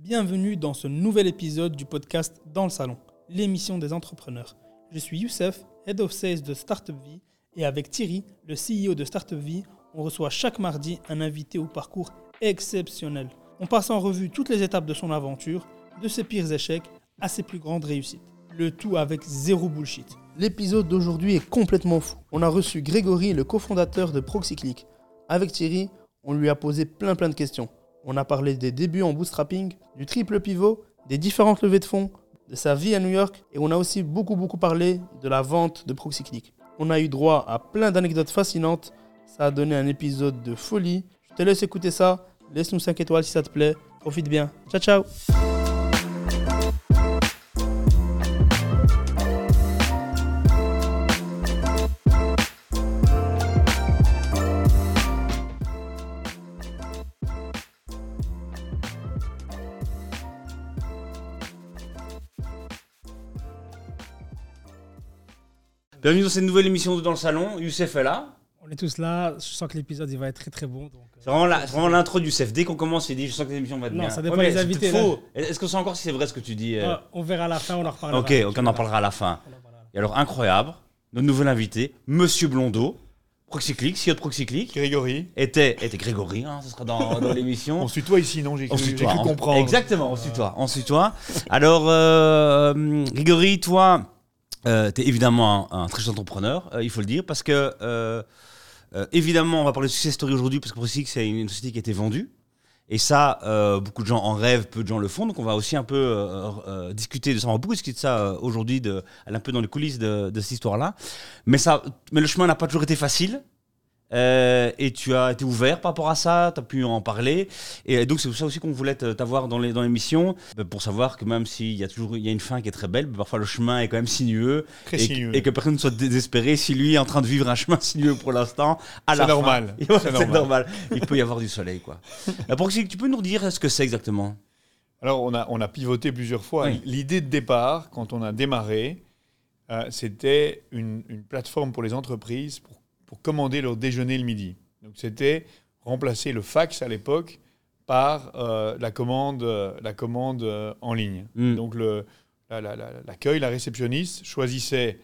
Bienvenue dans ce nouvel épisode du podcast Dans le Salon, l'émission des entrepreneurs. Je suis Youssef, Head of Sales de Startup Vie, et avec Thierry, le CEO de Startup Vie, on reçoit chaque mardi un invité au parcours exceptionnel. On passe en revue toutes les étapes de son aventure, de ses pires échecs à ses plus grandes réussites. Le tout avec zéro bullshit. L'épisode d'aujourd'hui est complètement fou. On a reçu Grégory, le cofondateur de Proxyclick. Avec Thierry, on lui a posé plein plein de questions. On a parlé des débuts en bootstrapping, du triple pivot, des différentes levées de fonds, de sa vie à New York et on a aussi beaucoup beaucoup parlé de la vente de Proxyclick. On a eu droit à plein d'anecdotes fascinantes, ça a donné un épisode de folie. Je te laisse écouter ça, laisse-nous 5 étoiles si ça te plaît, profite bien. Ciao ciao Bienvenue dans cette nouvelle émission de Dans le Salon. Youssef est là. On est tous là, je sens que l'épisode il va être très très bon. euh, C'est vraiment l'intro du Youssef. Dès qu'on commence, il dit Je sens que l'émission va être Non, bien. ça dépend Ouais, des invités. Est-ce qu'on sait encore si c'est vrai ce que tu dis euh euh, on verra à la fin, on en reparlera. Ok, ok, on en parlera à la fin. Et alors, incroyable, notre nouvel invité, Monsieur Blondeau, Proxyclick, CEO de Proxyclick, Grégory. était, était Grégory, hein, ce sera dans, dans l'émission. On se tutoie ici, non J'ai On cru, comprendre. Exactement, on se tutoie. On se tutoie. Alors, euh, Grégory, toi, euh, tu es évidemment un, un très entrepreneur, euh, il faut le dire, parce que, euh, euh, évidemment, on va parler de success story aujourd'hui, parce que Proxyclick, c'est une, une société qui a été vendue. Et ça, beaucoup de gens en rêvent, peu de gens le font. Donc, on va aussi un peu discuter de ça. On va beaucoup discuter de ça aujourd'hui, aller un peu dans les coulisses de, de cette histoire-là. Mais, mais le chemin n'a pas toujours été facile. Euh, et tu as été ouvert par rapport à ça, tu as pu en parler. Et donc, c'est pour ça aussi qu'on voulait t'avoir dans l'émission, euh, pour savoir que même s'il y a toujours il y a une fin qui est très belle, parfois le chemin est quand même sinueux. Très et, que- sinueux. et que personne ne soit désespéré si lui est en train de vivre un chemin sinueux pour l'instant. C'est normal. Ouais, C'est normal. normal. Il peut y avoir du soleil, quoi. Euh, pour que tu peux nous dire ce que c'est exactement? Alors, on a, on a pivoté plusieurs fois. Oui. L'idée de départ, quand on a démarré, euh, c'était une, une plateforme pour les entreprises pour, pour commander leur déjeuner le midi. Donc, c'était remplacer le fax à l'époque par euh, la commande, euh, la commande euh, en ligne. Mm. Donc, le- la- la- la- l'accueil, la réceptionniste choisissait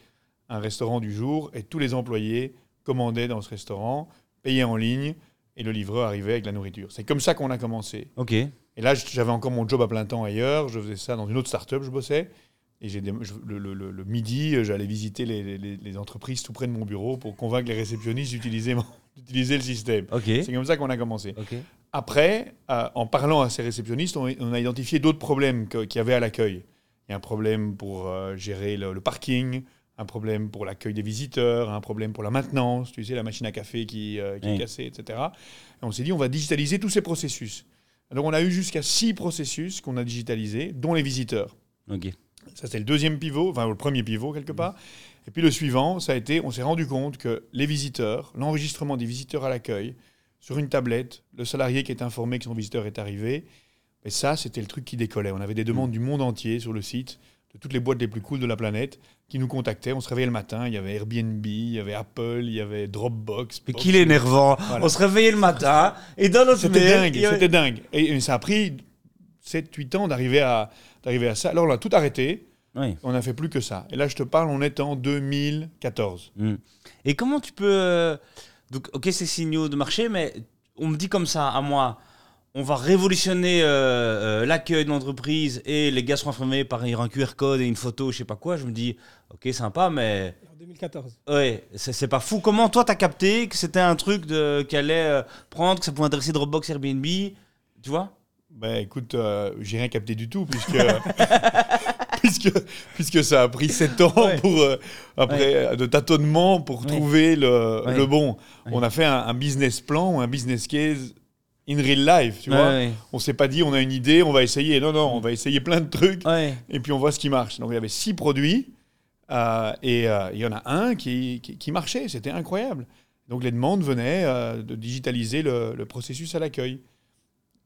un restaurant du jour et tous les employés commandaient dans ce restaurant, payaient en ligne et le livreur arrivait avec la nourriture. C'est comme ça qu'on a commencé. Ok. Et là, j'avais encore mon job à plein temps ailleurs. Je faisais ça dans une autre start-up, je bossais. Et j'ai le, le- le- le midi, euh, j'allais visiter les, les- les entreprises tout près de mon bureau pour convaincre les réceptionnistes d'utiliser le système. C'est comme ça qu'on a commencé. Après, euh, en parlant à ces réceptionnistes, on, on a identifié d'autres problèmes qu'il y avait à l'accueil. Il y a un problème pour euh, gérer le, parking, un problème pour l'accueil des visiteurs, un problème pour la maintenance, tu sais, la machine à café qui, euh, qui Oui. est cassée, etc. Et on s'est dit, on va digitaliser tous ces processus. Donc on a eu jusqu'à six processus qu'on a digitalisés, dont les visiteurs. Ok. Ça, c'est le deuxième pivot, enfin le premier pivot quelque part. Et puis le suivant, ça a été, on s'est rendu compte que les visiteurs, l'enregistrement des visiteurs à l'accueil, sur une tablette, le salarié qui est informé que son visiteur est arrivé, et ça, c'était le truc qui décollait. On avait des demandes du monde entier sur le site, de toutes les boîtes les plus cool de la planète, qui nous contactaient. On se réveillait le matin, il y avait Airbnb, il y avait Apple, il y avait Dropbox. Mais qu'il est énervant. Voilà. On se réveillait le matin et dans notre C'était dingue, avait- c'était dingue. Et, et ça a pris 7-8 ans d'arriver à, d'arriver à ça. Alors on a tout arrêté, Oui. on n'a fait plus que ça. Et là, je te parle, on est en 2014. Mm. Et comment tu peux. euh, Donc, ok, c'est signaux de marché, mais on me dit comme ça à moi on va révolutionner euh, euh, l'accueil de l'entreprise et les gars seront informés par un QR code et une photo, je sais pas quoi. Je me dis, ok, sympa, mais En 2014. ouais, c'est c'est pas fou. Comment toi t'as capté que c'était un truc de, qui allait euh, prendre, que ça pouvait intéresser Dropbox, Airbnb Tu vois? Ben écoute, euh, j'ai rien capté du tout, puisque, puisque, puisque ça a pris 7 ans Ouais. pour, euh, après, euh, de tâtonnement pour Ouais. trouver le, le bon. On a fait un, un business plan ou un business case in real life, tu vois. On s'est pas dit, on a une idée, on va essayer. Non, non, on va essayer plein de trucs. Et puis on voit ce qui marche. Donc il y avait six produits euh, et il y en a un qui, qui, qui marchait, c'était incroyable. Donc les demandes venaient de digitaliser le, le processus à l'accueil.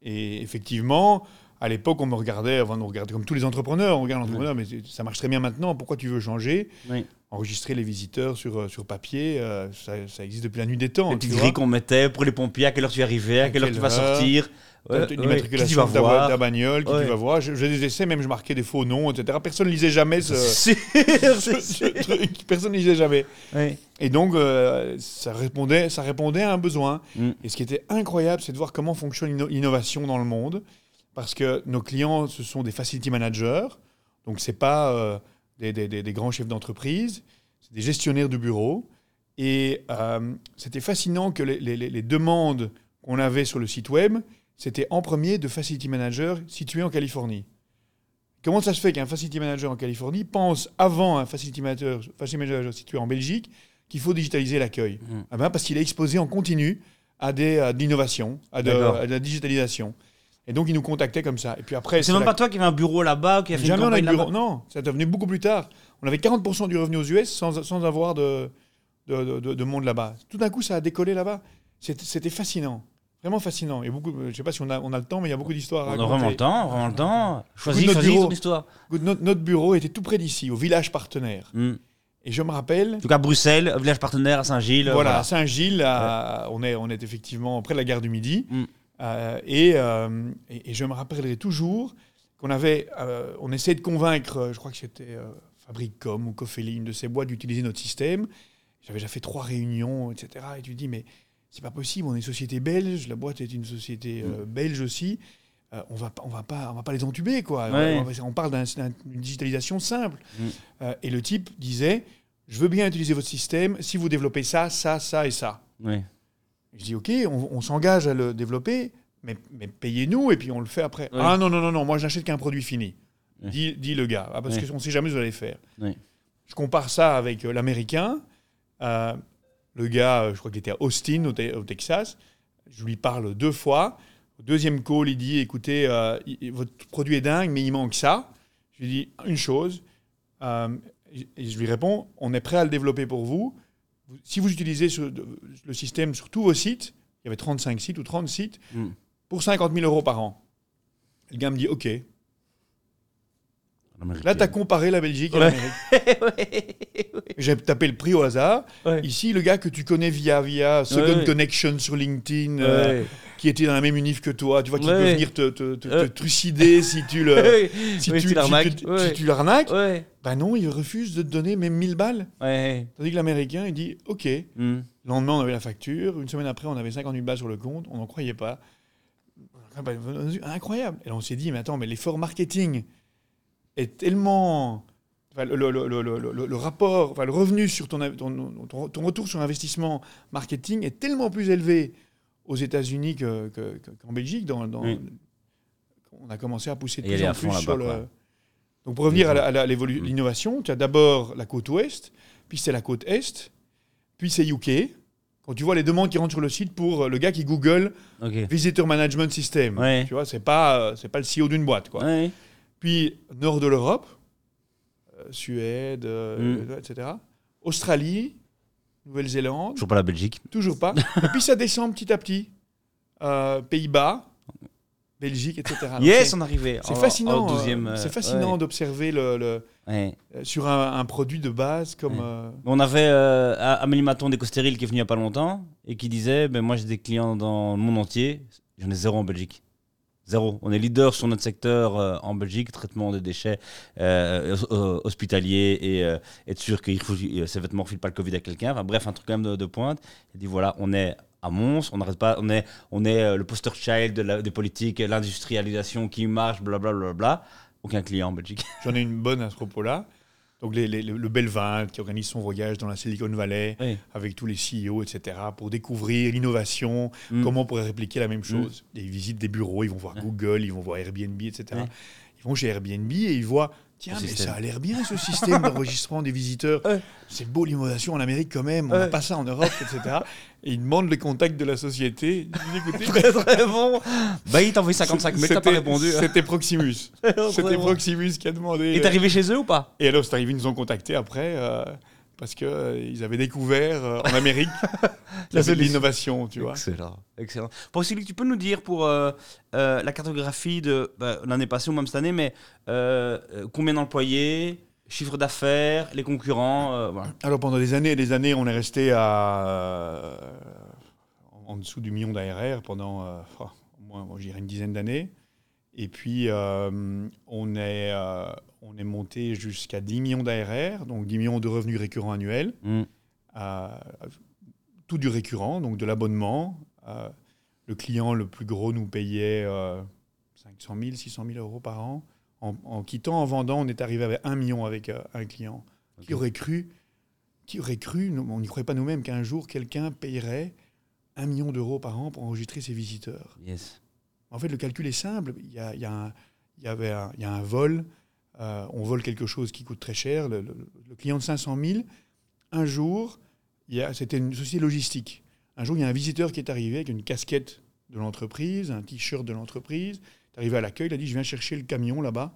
Et effectivement, À l'époque, on me regardait, enfin, on regardait comme tous les entrepreneurs, on regarde l'entrepreneur, mais ça marche très bien maintenant, pourquoi tu veux changer? Oui. Enregistrer les visiteurs sur, euh, sur papier, euh, ça, ça existe depuis la nuit des temps. Les tu petites grilles qu'on mettait pour les pompiers, à quelle heure tu arrivais, à À quelle heure tu vas sortir. Ouais, T'as ouais, L'immatriculation de ta, de ta bagnole, qui Ouais. tu vas voir. Je, je des essais, même je marquais des faux noms, etc. Personne ne lisait jamais ce, truc. Personne ne lisait jamais. Et donc, euh, ça, répondait, ça répondait à un besoin. Mm. Et ce qui était incroyable, c'est de voir comment fonctionne l'inno- l'innovation dans le monde. Parce que nos clients, ce sont des facility managers. Donc, ce n'est pas euh, des, des- des- des grands chefs d'entreprise, c'est des gestionnaires de bureau. Et euh, c'était fascinant que les, les- les- les demandes qu'on avait sur le site web, c'était en premier de facility managers situés en Californie. Comment ça se fait qu'un facility manager en Californie pense avant un facility manager, facility manager situé en Belgique qu'il faut digitaliser l'accueil? Mm. Ah ben, Parce qu'il est exposé en continu à, des, à de l'innovation, à de, à de la digitalisation. Et donc, il nous contactait comme ça. Et puis après, C'est même pas toi qui avait un bureau là-bas, qui a fait Jamais une on a eu bureau. Non, ça est devenu beaucoup plus tard. On avait 40% du revenu aux US sans, sans avoir de, de, de- de monde là-bas. Tout d'un coup, ça a décollé là-bas. C'était fascinant. Vraiment fascinant. Et beaucoup, je sais pas si on a, on a le temps, mais il y a beaucoup d'histoires à On a raconter. vraiment le temps, vraiment le temps. Choisis, notre choisis bureau. ton histoire. Notre, notre bureau était tout près d'ici, au village partenaire. Hmm. Et je me rappelle, En tout cas, Bruxelles, village partenaire à Saint-Gilles. voilà, à Saint-Gilles, on, est, on est effectivement près de la gare du Midi. Mm. Euh, et, euh, et, et je me rappellerai toujours qu'on avait, euh, on essayait de convaincre, je crois que c'était Fabricom ou Cofeli, une de ces boîtes, d'utiliser notre système. J'avais déjà fait trois réunions, etc. Et tu te dis, mais c'est pas possible, on est une société belge, la boîte est une société euh, belge aussi. Euh, on va on va pas, on va pas les entuber quoi. Ouais. On, parle d'un- d'une digitalisation simple. Mm. Euh, et le type disait, je veux bien utiliser votre système si vous développez ça, ça, ça et ça. Oui. Je dis, OK, on, on s'engage à le développer, mais, mais payez-nous et puis on le fait après. Oui. Ah non, non, non, non, moi je n'achète qu'un produit fini. Oui. Dit, dit le gars, Ah, parce Oui. qu'on ne sait jamais ce que vous allez faire. Je compare ça avec euh, l'américain. Euh, le gars, euh, je crois qu'il était à Austin, au, Te- au Texas. Je lui parle deux fois. Au deuxième call, il dit écoutez, euh, il- votre produit est dingue, mais il manque ça. Je lui dis une chose. et je lui réponds on est prêt à le développer pour vous. Si vous utilisez ce- le système sur tous vos sites, il y avait 35 sites ou 30 sites, Mm. pour 50 000 euros par an. Le gars me dit OK. Là, tu as comparé la Belgique et Ouais. l'Amérique. J'ai tapé le prix au hasard. Ici, le gars que tu connais via, via Second. Connection sur LinkedIn, euh. Qui était dans la même unif que toi, tu vois, qui Ouais, peut venir te, te, te- te Euh. trucider si tu le. Si Oui, tu, l'arnaques. si tu- l'arnaques, ben non, il refuse de te donner même 1000 balles. Tandis que l'Américain, il dit OK. Le Hmm. lendemain, on avait la facture. Une semaine après, on avait 50 000 balles sur le compte. On n'en croyait pas. Ah ben, Incroyable. Et là, on s'est dit, mais attends, mais l'effort marketing est tellement. enfin, le, le- le- le- le- le- le rapport, enfin, le revenu sur ton, ton, ton- ton retour sur investissement marketing est tellement plus élevé aux États-Unis que- que- que- qu'en Belgique. Dans, dans- Oui. On a commencé à pousser de Et plus en plus sur le. quoi. Donc pour revenir à Mm. l'innovation, tu as d'abord la côte ouest, puis c'est la côte est, puis c'est UK. Quand tu vois les demandes qui rentrent sur le site pour euh, le gars qui Google. Visitor Management System, Ouais. tu vois, c'est pas euh, c'est pas le CEO d'une boîte quoi. Ouais. Puis nord de l'Europe, euh, Suède, Mm. etc. Australie, Nouvelle-Zélande, Toujours pas la Belgique. toujours pas. Et puis ça descend petit à petit. Euh, Pays-Bas, Belgique, etc. Donc Yes, c'est- on arrivait. c'est fascinant. euh, 12e, euh, c'est fascinant ouais. d'observer le, le- Ouais. euh, sur un, un produit de base comme. Ouais. euh, On avait euh, Amélie Maton d'Ecostéril qui est venue il n'y a pas longtemps et qui disait ben, Moi j'ai des clients dans le monde entier, j'en ai zéro en Belgique. Zéro. On est leader sur notre secteur euh, en Belgique, traitement des déchets euh, euh, hospitaliers et être sûr que ces vêtements ne filent pas le Covid à quelqu'un. Bref, un truc quand même de, pointe. Il dit voilà, on est à Mons, on n'arrête pas, on est, on est le poster child des politiques, l'industrialisation qui marche, blablabla. Bla, bla, bla. Aucun client en Belgique. J'en ai une bonne à ce propos-là. Donc les- les- le Belvin qui organise son voyage dans la Silicon Valley Oui. avec tous les CEO, etc., pour découvrir l'innovation, Mm. comment on pourrait répliquer la même chose. Et ils visitent des bureaux, ils vont voir Ouais. Google, ils vont voir Airbnb, etc. Ils vont chez Airbnb et ils voient, tiens, mais système. ça a l'air bien ce système d'enregistrement des visiteurs. Ouais. C'est beau l'innovation en Amérique quand même, on n'a Ouais. pas ça en Europe, etc. Et ils demandent les contacts de la société. Écoutez, Très très bon. Bah il t'a envoyé 55 000, t'as pas répondu. C'était Proximus. C'était. Proximus qui a demandé. Et t'es arrivé chez eux ou pas? Et alors, c'est arrivé, ils nous ont contactés après. euh, parce que euh, ils avaient découvert euh, en Amérique l'innovation, tu vois. Excellent, excellent. Pour Sylvie, tu peux nous dire pour euh, euh, la cartographie de bah, l'année passée ou même cette année, mais combien d'employés, chiffre d'affaires, les concurrents, voilà. Alors pendant des années et des années, on est resté à en dessous du million d'ARR pendant oh, au moins, moi, je dirais une dizaine d'années. Et puis euh, on est euh, on est monté jusqu'à 10 millions d'ARR, donc 10 millions de revenus récurrents annuels. Mm. euh, tout du récurrent, donc de l'abonnement. Le client le plus gros nous payait euh, 500 000, 600 000 euros par an. En, en quittant, en vendant, on est arrivé avec 1 million avec euh, un client. Qui aurait cru, qui aurait cru, nous- on n'y croyait pas nous-mêmes, qu'un jour quelqu'un payerait 1 million d'euros par an pour enregistrer ses visiteurs. Yes. En fait, le calcul est simple. Il y, a, il y a un, il y avait un, il y a un vol. euh, on vole quelque chose qui coûte très cher. Le, le- le client de 500 000, un jour, il c'était une société logistique. Un jour, il y a un visiteur qui est arrivé avec une casquette de l'entreprise, un t-shirt de l'entreprise. Il est arrivé à l'accueil, il a dit Je viens chercher le camion là-bas.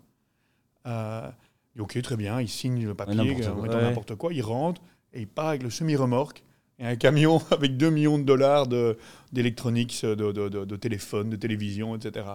Euh, il dit, ok, très bien. Il signe le papier, n'importe en quoi, ouais. n'importe quoi. Il rentre et il part avec le semi-remorque et un camion avec 2 millions de dollars de- d'électronique, de, de, de, de téléphone, de télévision, etc.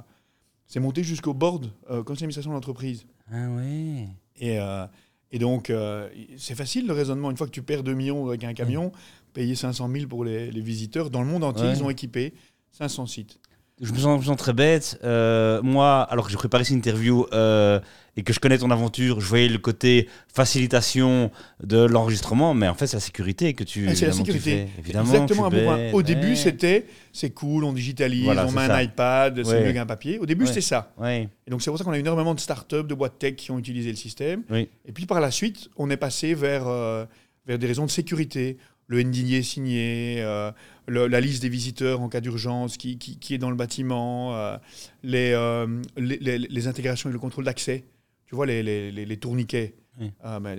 C'est monté jusqu'au board, euh, conseil d'administration de l'entreprise. Ah ouais. Et, euh, et donc, euh, c'est facile le raisonnement. Une fois que tu perds 2 millions avec un camion, payer 500 000 pour les, les visiteurs, dans le monde entier, Ouais. ils ont équipé 500 sites. Je me sens, je me sens très bête. Euh, moi, alors que j'ai préparé cette interview euh, et que je connais ton aventure, je voyais le côté facilitation de l'enregistrement, mais en fait, c'est la sécurité que tu. Ah, c'est la sécurité. fais. Évidemment, Exactement. un bête. Au début, c'était c'est cool, on digitalise, Voilà, on met un iPad, c'est mieux qu'un papier. Au début, Ouais. c'était ça. Ouais. Et donc, c'est pour ça qu'on a eu énormément de startups, de boîtes tech qui ont utilisé le système. Oui. Et puis, par la suite, on est passé vers, euh, vers des raisons de sécurité. Le NDA signé, euh, le- la liste des visiteurs en cas d'urgence qui, qui, qui est dans le bâtiment, euh, les, euh, les, les- les intégrations et le contrôle d'accès. Tu vois, les, les, les- les tourniquets Oui.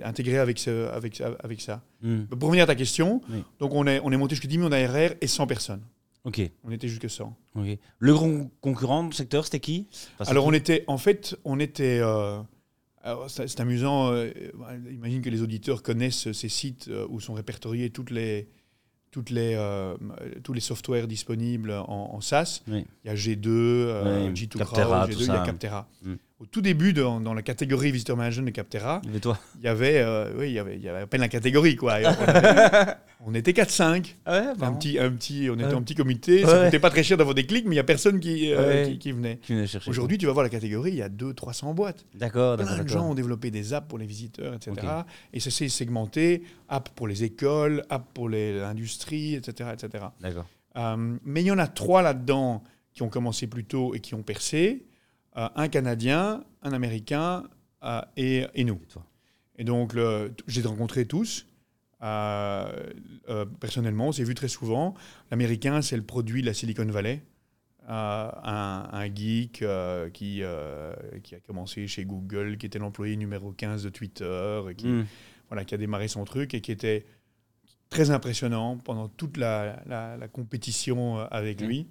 intégrés avec, ce, avec, avec ça. Hmm. Pour revenir à ta question, Oui. donc on est, on est monté jusqu'à 10 millions d'ARR et 100 personnes. Ok. On était jusque 100. ok. Le grand concurrent du secteur, c'était qui? Enfin, Alors qui on était, en fait, on était. Euh, alors, c'est amusant. euh, imagine que les auditeurs connaissent ces sites euh, où sont répertoriés toutes les, toutes les, euh, tous les softwares disponibles en, en SaaS. Oui. Il y a G2, euh, Oui, G2 Capterra, Crowd, tout G2, il y a ça. Capterra. Au tout début, dans, dans la catégorie Visitor Management de toi il y avait, euh, oui, il y avait, il y avait à peine la catégorie, quoi. On, avait- on était 4-5. Ah Un petit, un petit, on était Ouais. un petit comité. Ça Ouais. coûtait pas très cher d'avoir des clics, mais il y a personne qui, euh, Ouais. qui, qui venait. Chercher. Aujourd'hui, tu vas voir la catégorie, il y a 200-300 boîtes. D'accord. Plein de gens ont développé des apps pour les visiteurs, etc. Et ça s'est segmenté, apps pour les écoles, apps pour l'industrie, etc. etc. D'accord. Euh, mais il y en a trois là-dedans qui ont commencé plus tôt et qui ont percé. Un Canadien, un Américain et, et nous. Et donc, j'ai rencontré tous. Euh, euh, personnellement, on s'est vu très souvent. L'Américain, c'est le produit de la Silicon Valley. Euh, un, un geek euh, qui, euh, qui a commencé chez Google, qui était l'employé numéro 15 de Twitter, et qui, Hmm. voilà, qui a démarré son truc et qui était très impressionnant pendant toute la, la- la compétition avec Mm. lui,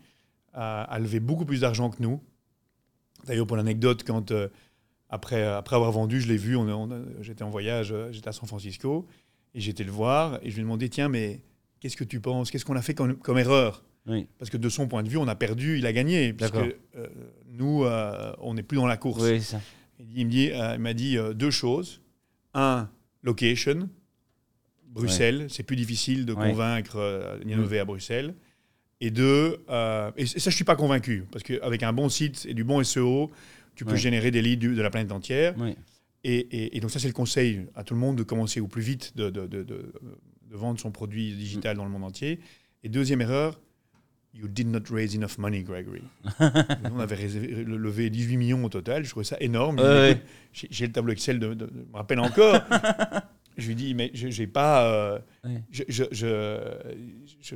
a levé beaucoup plus d'argent que nous. D'ailleurs, pour l'anecdote, quand euh, après, après avoir vendu, je l'ai vu, on, on j'étais en voyage, euh, j'étais à San Francisco, et j'étais le voir, et je lui ai demandé, tiens, mais qu'est-ce que tu penses? Qu'est-ce qu'on a fait comme, comme erreur? Oui. Parce que de son point de vue, on a perdu, il a gagné. Parce que euh, nous, euh, on n'est plus dans la course. Oui, c'est ça. Il, dit- il me dit, euh, il m'a dit euh, deux choses. Un, location. Bruxelles, c'est plus difficile de Ouais. convaincre euh, d'innover à Bruxelles. Et deux, euh, et ça je suis pas convaincu, parce qu'avec un bon site et du bon SEO, tu peux Ouais. générer des leads de la planète entière. Et, et- et donc ça c'est le conseil à tout le monde de commencer au plus vite de, de- de- de- de vendre son produit digital dans le monde entier. Et deuxième erreur, you did not raise enough money, Gregory. on avait levé 18 millions au total, je trouvais ça énorme. Ouais, J'ai le tableau Excel, de, de- de- je me rappelle encore. je lui dis, mais je j'ai pas, euh, Ouais. je, je,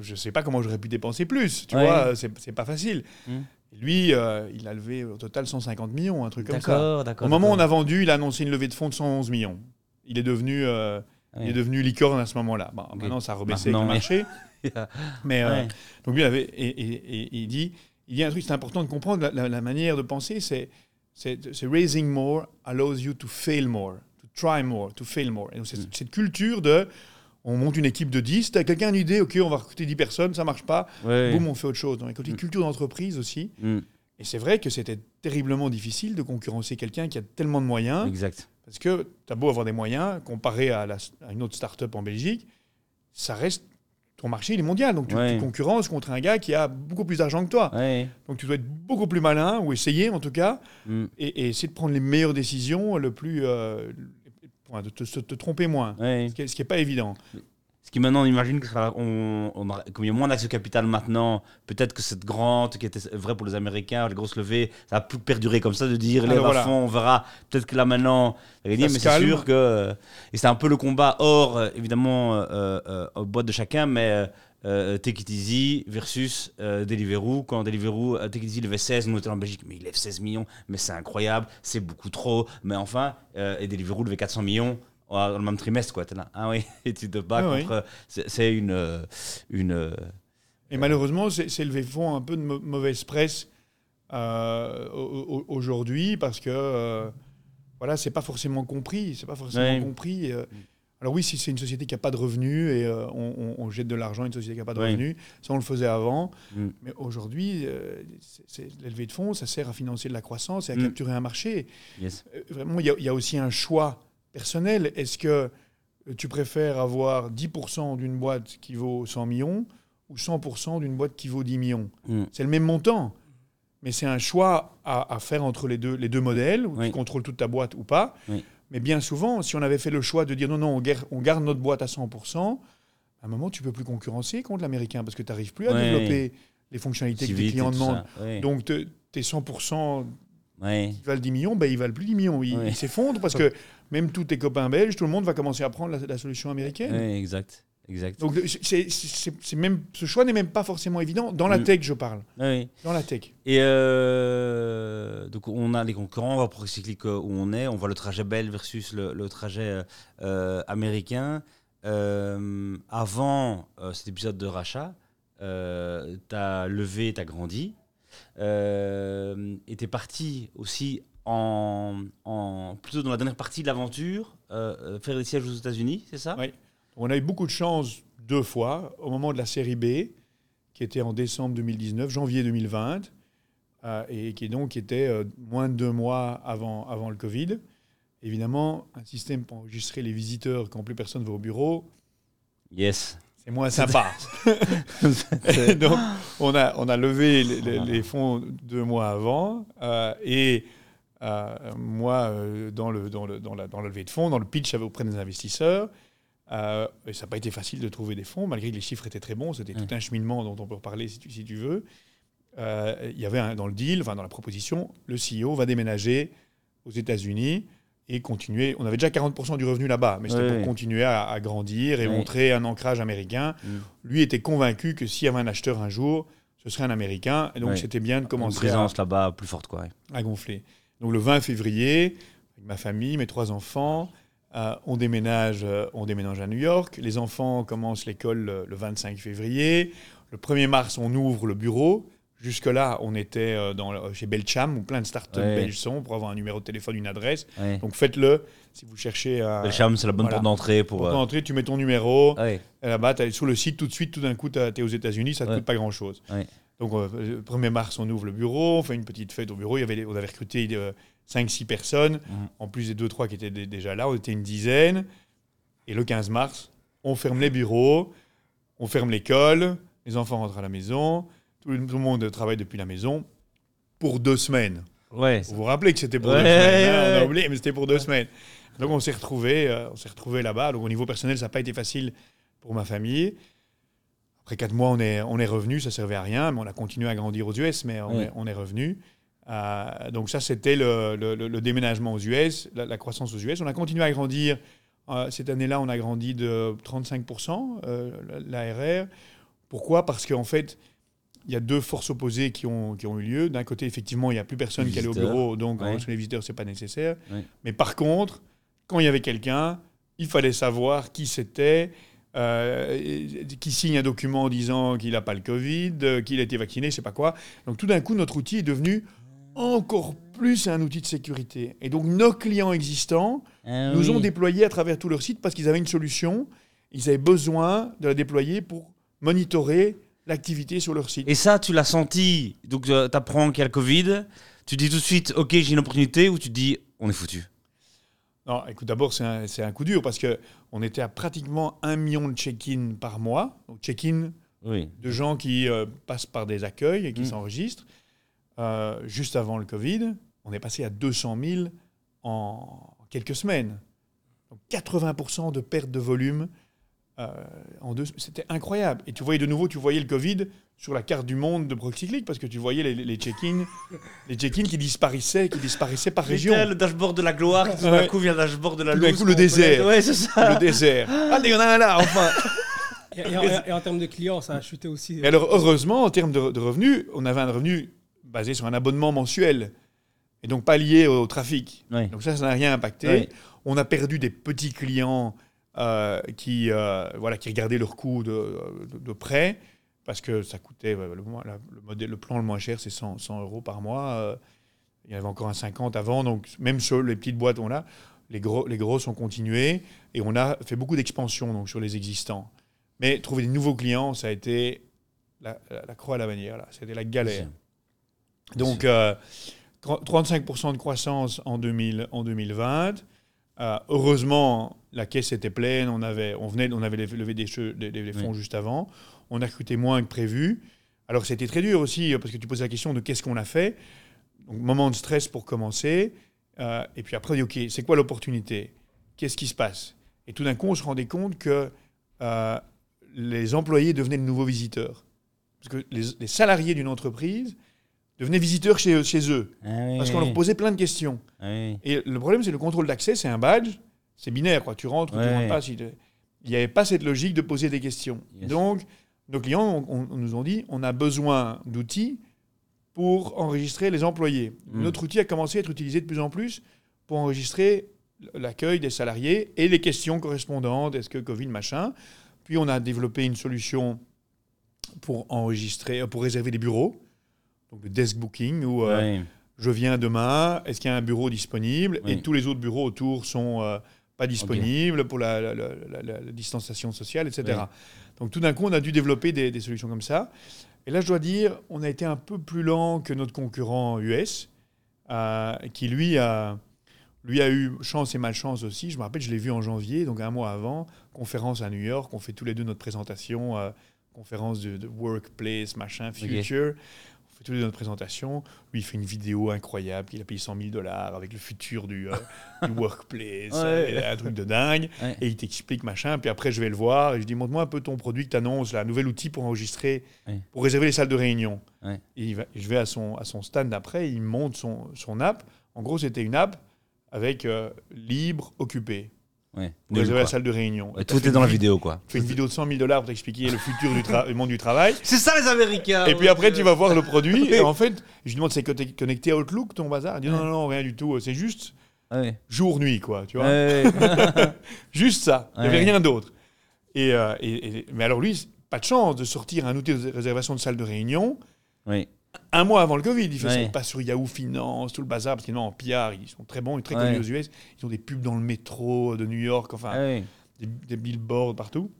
je, sais pas comment j'aurais pu dépenser plus. Tu Ouais. vois, c'est c'est pas facile. Mm. Lui, euh, il a levé au total 150 millions, un truc comme ça. D'accord, d'accord. Au moment où on a vendu, il a annoncé une levée de fonds de 111 millions. Il est devenu, euh, il est devenu licorne à ce moment-là. Bon. Maintenant, ça a rebaissé le marché. Mais donc lui il avait et, et- et- et il dit il y a un truc c'est important de comprendre la, la- la manière de penser c'est raising more allows you to fail more try more to fail more et donc c'est Mm. cette culture de on monte une équipe de 10. T'as quelqu'un une idée Ok, on va recruter 10 personnes, ça marche pas. Ouais. Boum, on fait autre chose. Dans les côtés Mm. culture d'entreprise aussi. Mm, Et c'est vrai que c'était terriblement difficile de concurrencer quelqu'un qui a tellement de moyens. exact. Parce que tu as beau avoir des moyens, comparé à, la- à une autre start-up en Belgique, ça reste. Ton marché, il est mondial. Donc tu, Ouais. tu concurrences contre un gars qui a beaucoup plus d'argent que toi. Ouais. Donc tu dois être beaucoup plus malin, ou essayer en tout cas, Mm, et, et essayer de prendre les meilleures décisions, le plus. euh, de te, tromper moins. Ce qui n'est pas évident. Ce qui maintenant, on imagine que ça- on, on aura- comme il y a moins d'accès au capital maintenant, peut-être que cette grande, qui était vraie pour les Américains, les grosses levées, ça a plus perdurer comme ça, de dire, à voilà. on verra. Peut-être que là maintenant, mais c'est sûr que. euh, Et c'est un peu le combat hors, euh, évidemment, euh, euh, aux boîtes de chacun, mais. Euh, euh, Take It Easy versus euh, Deliveroo. Quand Deliveroo, euh, Take It Easy levait 16, nous on était en Belgique, mais il lève 16 millions, mais c'est incroyable, c'est beaucoup trop. Mais enfin, euh, et Deliveroo levait 400 millions euh, dans le même trimestre, quoi. T'es là, ah oui, et tu te bats Ah contre. C'est c'est une. euh, une euh, Et malheureusement, c'est levé fond un peu de mau- mauvaise presse euh, au- au- aujourd'hui parce que euh, voilà, c'est pas forcément compris, c'est pas forcément Ouais. compris. euh. Alors oui, si c'est une société qui a pas de revenus et euh, on, on- on jette de l'argent à une société qui a pas de revenus, ça on le faisait avant. Mm. Mais aujourd'hui, euh, l'élevé de fonds, ça sert à financer de la croissance et à Mm. capturer un marché. yes. Euh, Vraiment, il y, a- il y a aussi un choix personnel. Est-ce que euh, tu préfères avoir 10% d'une boîte qui vaut 100 millions ou 100% d'une boîte qui vaut 10 millions? Mm. C'est le même montant, mais c'est un choix à, à faire entre les deux, les deux modèles, où Oui. tu contrôles toute ta boîte ou pas. Oui. Mais bien souvent, si on avait fait le choix de dire non, non, on garde, notre boîte à 100%, à un moment, tu peux plus concurrencer contre l'américain parce que tu n'arrives plus à Ouais. développer les fonctionnalités Si que tes clients demandent. ouais. Donc, te- tes 100% Ouais. ils valent 10 millions, ben ils valent plus 10 millions. Ils s'effondrent parce que même tous tes copains belges, tout le monde va commencer à prendre la, la solution américaine. Exact. Exact. Donc c'est- même, ce choix n'est même pas forcément évident. Dans la tech, je parle. Ouais. Dans la tech. Et euh, donc on a les concurrents, on voit Procyclic euh, où on est, on voit le trajet belge versus le, le trajet euh, américain. Euh, avant cet épisode de rachat, tu as levé, tu as grandi, et tu es parti aussi en, en, plutôt dans la dernière partie de l'aventure, faire des sièges aux États-Unis, c'est ça? Ouais. On a eu beaucoup de chance deux fois. Au moment de la série B, qui était en décembre 2019, janvier 2020, euh, et qui donc était euh, moins de deux mois avant, avant le Covid. Évidemment, un système pour enregistrer les visiteurs quand plus personne va au bureau, Yes. c'est moins sympa. Donc, on a, on a levé les, les- les fonds deux mois avant. euh, et moi, dans, le, dans, le, dans, la, dans la levée de fonds, dans le pitch auprès des investisseurs, euh, et ça n'a pas été facile de trouver des fonds, malgré que les chiffres étaient très bons. C'était Ouais. tout un cheminement dont on peut reparler si tu, si tu veux. Euh, Il y avait un- dans le deal, enfin dans la proposition, le CEO va déménager aux États-Unis et continuer. On avait déjà 40% du revenu là-bas, mais c'était pour continuer à, à grandir et montrer un ancrage américain. Mm. Lui était convaincu que s'il y avait un acheteur un jour, ce serait un Américain. Et donc c'était bien de Une commencer à, présence là-bas plus forte, quoi. à gonfler. Donc le 20 février, avec ma famille, mes trois enfants, euh, on, déménage, euh, on déménage à New York. Les enfants commencent l'école le, le 25 février. Le 1er mars, on ouvre le bureau. Jusque-là, on était euh, dans, chez Belcham, où plein de startups Ouais. belges sont, pour avoir un numéro de téléphone, une adresse. Ouais. Donc faites-le si vous cherchez à... Charme, c'est la bonne voilà. porte d'entrée pour. Euh, tu mets ton numéro. ouais. Et là-bas, tu sur le site tout de suite, tout d'un coup, tu es aux États-Unis, ça ne te coûte pas grand-chose. Donc, euh, le 1er mars, on ouvre le bureau, on fait une petite fête au bureau. Il y avait, on avait recruté 5-6 personnes, Mhm. en plus des 2-3 qui étaient dé- déjà là, on était une dizaine. Et le 15 mars, on ferme les bureaux, on ferme l'école, les enfants rentrent à la maison, tout le, monde travaille depuis la maison pour deux semaines. Ouais. Vous vous rappelez que c'était pour Ouais, deux semaines, hein, ouais, on a oublié, mais c'était pour deux semaines. Donc on s'est retrouvés, euh, on s'est retrouvés là-bas. Donc au niveau personnel, ça n'a pas été facile pour ma famille. Après quatre mois, on est, on est revenu, ça servait à rien, mais on a continué à grandir aux US, mais on, est, on est revenu. Euh, donc ça, c'était le, le- le- le déménagement aux US, la, la croissance aux US. On a continué à grandir. Euh, cette année-là, on a grandi de 35%, euh, l'ARR. Pourquoi? Parce qu'en fait, il y a deux forces opposées qui ont, qui ont eu lieu. D'un côté, effectivement, il n'y a plus personne qui allait au bureau, donc Ouais. les visiteurs, ce n'est pas nécessaire. Ouais. Mais par contre, quand il y avait quelqu'un, il fallait savoir qui c'était, euh, qui signe un document en disant qu'il n'a pas le Covid, qu'il a été vacciné, je sais pas quoi. Donc tout d'un coup, notre outil est devenu encore plus un outil de sécurité. Et donc nos clients existants Ah nous oui. ont déployé à travers tout leur site parce qu'ils avaient une solution. ils avaient besoin de la déployer pour monitorer l'activité sur leur site. Et ça, tu l'as senti. Donc, tu apprends qu'il y a le Covid. Tu dis tout de suite, OK, j'ai une opportunité, ou tu dis, on est foutu? Non, écoute, d'abord, c'est un, coup dur parce qu'on était à pratiquement un million de check-in par mois. Donc, check-in Oui. de gens qui euh, passent par des accueils et qui Mm. s'enregistrent. Euh, juste avant le Covid, on est passé à 200 000 en quelques semaines. Donc 80% de perte de volume euh, en deux C'était incroyable. Et tu voyais de nouveau, tu voyais le Covid sur la carte du monde de Proxyclick parce que tu voyais les, les check-in les check-in qui disparaissaient, qui disparaissaient par région. C'était le dashboard de la gloire, qui tout d'un Ouais. coup vient le dashboard de la Tout d'un coup, le désert. Ouais, c'est ça. Le désert. Ah, il y en a un là, enfin Et, et en, et en termes de clients, ça a chuté aussi. Et alors, heureusement, en termes de, de revenus, on avait un revenu basé sur un abonnement mensuel et donc pas lié au, trafic. Donc ça, ça n'a rien impacté. On a perdu des petits clients euh, qui, euh, voilà, qui regardaient leurs coûts de, de, de près parce que ça coûtait, le, la- le modèle, le plan le moins cher, c'est 100, 100 euros par mois. euh, il y avait encore un 50 avant. Donc même sur les petites boîtes, on a, les, gros, les grosses ont continué et on a fait beaucoup d'expansion donc, sur les existants. Mais trouver des nouveaux clients, ça a été la, la- la croix à la bannière. là. C'était la galère. Donc, euh, 30 35% de croissance en, 2000, en 2020. Euh, heureusement, la caisse était pleine. On avait, on venait, on avait levé des, fonds Oui. juste avant. On a recruté moins que prévu. Alors, c'était très dur aussi, euh, parce que tu poses la question de qu'est-ce qu'on a fait. Donc, moment de stress pour commencer. Euh, et puis après, on dit, OK, c'est quoi l'opportunité? Qu'est-ce qui se passe? Et tout d'un coup, on se rendait compte que euh, les employés devenaient de nouveaux visiteurs. Parce que les, les salariés d'une entreprise devenaient visiteurs chez, chez eux. Ah oui, Parce qu'on leur posait plein de questions. Ah oui. Et le problème, c'est le contrôle d'accès, c'est un badge, c'est binaire, quoi. Tu rentres ou tu rentres pas. si te- Il n'y avait pas cette logique de poser des questions. Yes. Donc, nos clients on- on- nous ont dit, on a besoin d'outils pour enregistrer les employés. Mm. Notre outil a commencé à être utilisé de plus en plus pour enregistrer l'accueil des salariés et les questions correspondantes, est-ce que Covid, machin. Puis on a développé une solution pour enregistrer, pour réserver des bureaux, donc le desk booking, où euh, je viens demain, est-ce qu'il y a un bureau disponible? Oui. Et tous les autres bureaux autour sont euh, pas disponibles pour la, la- la- la- la- la distanciation sociale, etc. Oui. Donc tout d'un coup, on a dû développer des, des solutions comme ça. Et là, je dois dire, on a été un peu plus lent que notre concurrent US, euh, qui lui a, lui a eu chance et malchance aussi. Je me rappelle, je l'ai vu en janvier, donc un mois avant, conférence à New York. On fait tous les deux notre présentation, euh, conférence de, de workplace, machin, future. Fait tous les notre présentation. Lui, il fait une vidéo incroyable qu'il a payé 100 000 dollars avec le futur du, euh, du workplace, Ouais. euh, un truc de dingue. Ouais. Et il t'explique machin. Puis après, je vais le voir et je dis montre-moi un peu ton produit que tu annonces, là, un nouvel outil pour enregistrer, pour réserver les salles de réunion. Et il va- je vais à son, à son stand d'après, il monte son, son app. En gros, c'était une app avec euh, libre, occupé. Ouais. Pour Nul, réserver la salle de réunion. Et tout est dans la vidéo, quoi. Tu fais une vidéo de 100 000 dollars pour t'expliquer le futur du, tra- monde du travail. C'est ça, les Américains Et puis après, tu vas voir le produit. Et en fait, je lui demande, c'est conne- connecté à Outlook, ton bazar? Il dit, non, non, non, rien du tout. C'est juste Ouais. jour-nuit, quoi. Tu vois Ouais. Juste ça. Il n'y avait rien d'autre. Et, euh, et- et- mais alors lui, pas de chance de sortir un outil de réservation de salle de réunion Oui. Un mois avant le Covid. Il fait ça, Ouais. passe sur Yahoo Finance, tout le bazar, parce qu'ils sont en PR, ils sont très bons et très Ouais. connus aux US. Ils ont des pubs dans le métro de New York, enfin, Ah des, des billboards partout.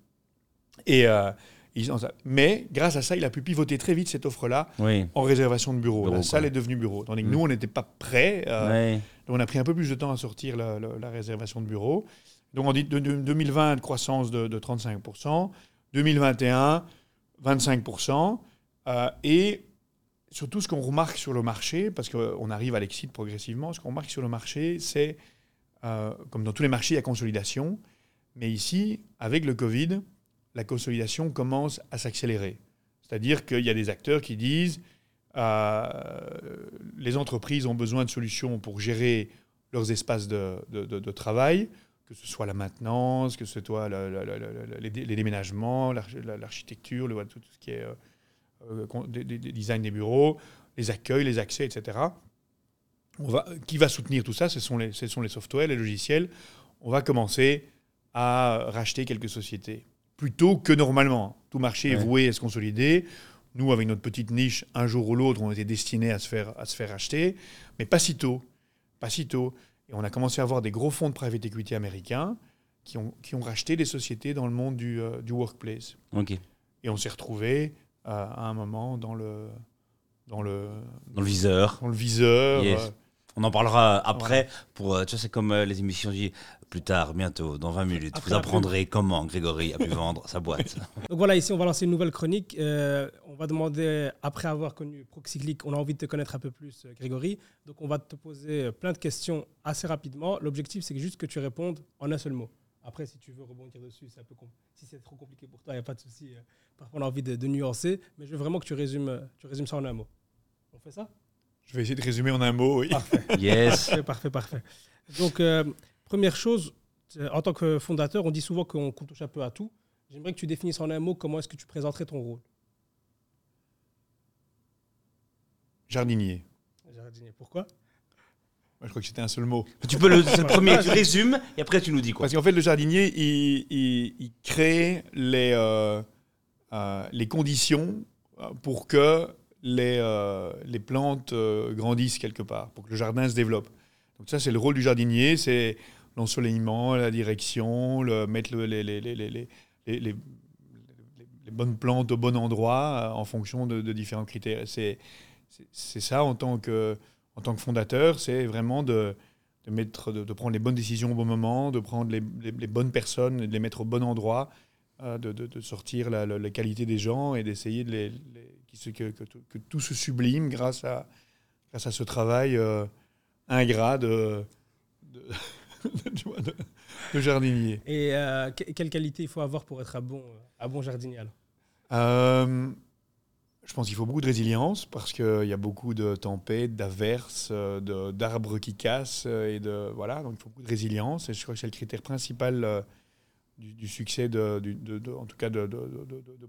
Et euh, ils ont ça. Mais grâce à ça, il a pu pivoter très vite cette offre-là Oui. en réservation de bureau. Bureau, la salle quoi. est devenue bureau. Tandis que Mm. nous, on n'était pas prêts. euh, donc on a pris un peu plus de temps à sortir la, la- la réservation de bureau. Donc on dit de, de- 2020, croissance de, de 35%, 2021, 25%. euh, et surtout, ce qu'on remarque sur le marché, parce qu'on arrive à l'exit progressivement, ce qu'on remarque sur le marché, c'est, euh, comme dans tous les marchés, il y a consolidation. Mais ici, avec le Covid, la consolidation commence à s'accélérer. C'est-à-dire qu'il y a des acteurs qui disent euh, les entreprises ont besoin de solutions pour gérer leurs espaces de, travail, que ce soit la maintenance, que ce soit le- le- le- le- les, dé- les déménagements, l'arch- la- l'architecture, tout, ce qui est euh, euh, des, des- des design des bureaux, les accueils, les accès, etc. On va, qui va soutenir tout ça ce sont, les, ce sont les softwares, les logiciels. On va commencer à racheter quelques sociétés. Plutôt que normalement. Tout marché est Ouais. voué à se consolider. Nous, avec notre petite niche, un jour ou l'autre, on était destinés à se faire, à se faire acheter, mais pas si tôt. Pas si tôt. Et on a commencé à avoir des gros fonds de private equity américains qui ont, qui ont racheté des sociétés dans le monde du, euh, du workplace. Ok. Et on s'est retrouvés euh, à un moment dans le, dans le, Dans le viseur. dans le viseur. Yes. euh, On en parlera après. Pour, euh, tu vois, c'est comme euh, les émissions dit plus tard, bientôt, dans 20 minutes. Après vous apprendrez comment Grégory a pu vendre sa boîte. Donc voilà, ici on va lancer une nouvelle chronique. Euh, on va demander, après avoir connu Proxyclick, on a envie de te connaître un peu plus, euh, Grégory. Donc on va te poser euh, plein de questions assez rapidement. L'objectif, c'est juste que tu répondes en un seul mot. Après, si tu veux rebondir dessus, c'est un peu si c'est trop compliqué pour toi, il n'y a pas de souci. euh, Parfois, on a envie de, de nuancer, mais je veux vraiment que tu résumes, euh, tu résumes ça en un mot. On fait ça? Je vais essayer de résumer en un mot. Oui. yes. Parfait, parfait, parfait. Donc, euh, première chose, en tant que fondateur, on dit souvent qu'on touche un peu à tout. J'aimerais que tu définisses en un mot comment est-ce que tu présenterais ton rôle. Jardinier. Jardinier. Pourquoi? Je crois que c'était un seul mot. tu peux le, c'est le premier, tu résumes et après tu nous dis quoi. Parce qu'en fait, le jardinier, il, il- il crée les, euh, euh, les conditions euh, pour que les, euh, les plantes grandissent quelque part, pour que le jardin se développe. Donc ça, c'est le rôle du jardinier, c'est l'ensoleillement, la direction, le, mettre le- les, les, les, bonnes plantes au bon endroit en fonction de, de différents critères. C'est ça en tant que, en tant que fondateur, c'est vraiment de, de, mettre, de, de prendre les bonnes décisions au bon moment, de prendre les, les- les bonnes personnes, de les mettre au bon endroit, euh, de, sortir la, la- la qualité des gens et d'essayer de les, les- que, que tout- que tout se sublime grâce à, grâce à ce travail euh, ingrat de, jardinier. Et euh, que- quelle qualité il faut avoir pour être un bon, un bon jardinier alors? Je pense qu'il faut beaucoup de résilience parce qu'il y a beaucoup de tempêtes, d'averses, euh, d'arbres qui cassent euh, et de voilà. Donc il faut beaucoup de résilience et je crois que c'est le critère principal euh, du, succès de, du- en tout cas de,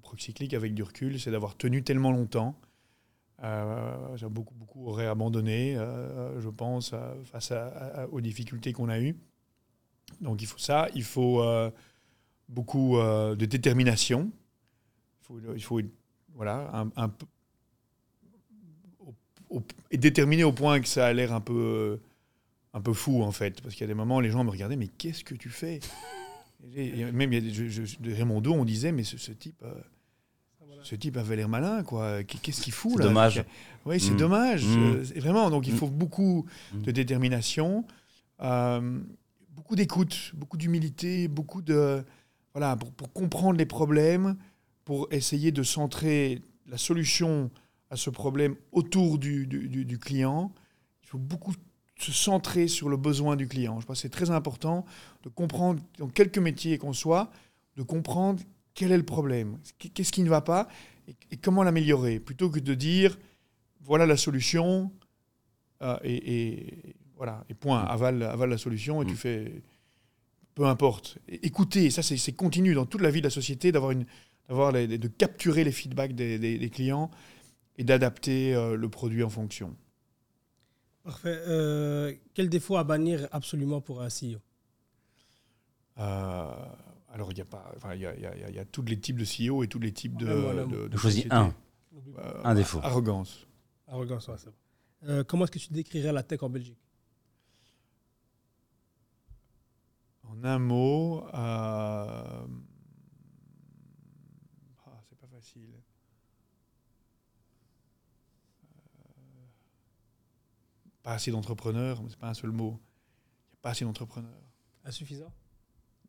Proxyclick avec du recul, c'est d'avoir tenu tellement longtemps. Beaucoup, auraient abandonné, je pense, face aux difficultés qu'on a eues. Donc il faut ça, il faut beaucoup de détermination. Il faut, faut voilà, un, un peu au- au- et déterminé au point que ça a l'air un peu, euh, un peu fou en fait, parce qu'il y a des moments les gens me regardaient, mais qu'est-ce que tu fais? Et- Même il y a je- je- on disait, mais ce, ce type, euh, ce type avait l'air malin, quoi. Qu'est-ce qu'il fout C'est là? dommage. Oui, c'est Mm. dommage. Mm. Euh, vraiment, donc il Mm. faut beaucoup de détermination, euh, beaucoup d'écoute, beaucoup d'humilité, beaucoup de voilà pour, pour comprendre les problèmes, pour essayer de centrer la solution à ce problème autour du, du- du- du client. Il faut beaucoup se centrer sur le besoin du client. Je pense que c'est très important de comprendre, dans quelques métiers qu'on soit, de comprendre quel est le problème, qu'est-ce qui ne va pas et, et comment l'améliorer, plutôt que de dire voilà la solution euh, et, et- voilà et point avale, avale la solution et tu Mm. fais peu importe. Écoutez, ça c'est continu dans toute la vie de la société d'avoir une d'avoir les- de capturer les feedbacks des, des- des clients et d'adapter euh, le produit en fonction. Parfait. Euh, quel défaut à bannir absolument pour un CEO Euh, alors il y a pas, enfin, il y y a- y a- il y a tous les types de CEO et tous les types de. Mot. de- de Choisis un. Euh, Un défaut. Arrogance. Arrogance, ouais, c'est bon. Euh, comment est-ce que tu décrirais la tech en Belgique? En un mot, euh, ah, c'est pas facile. Euh, Pas assez d'entrepreneurs, mais c'est pas un seul mot. Il n'y a pas assez d'entrepreneurs. Insuffisant?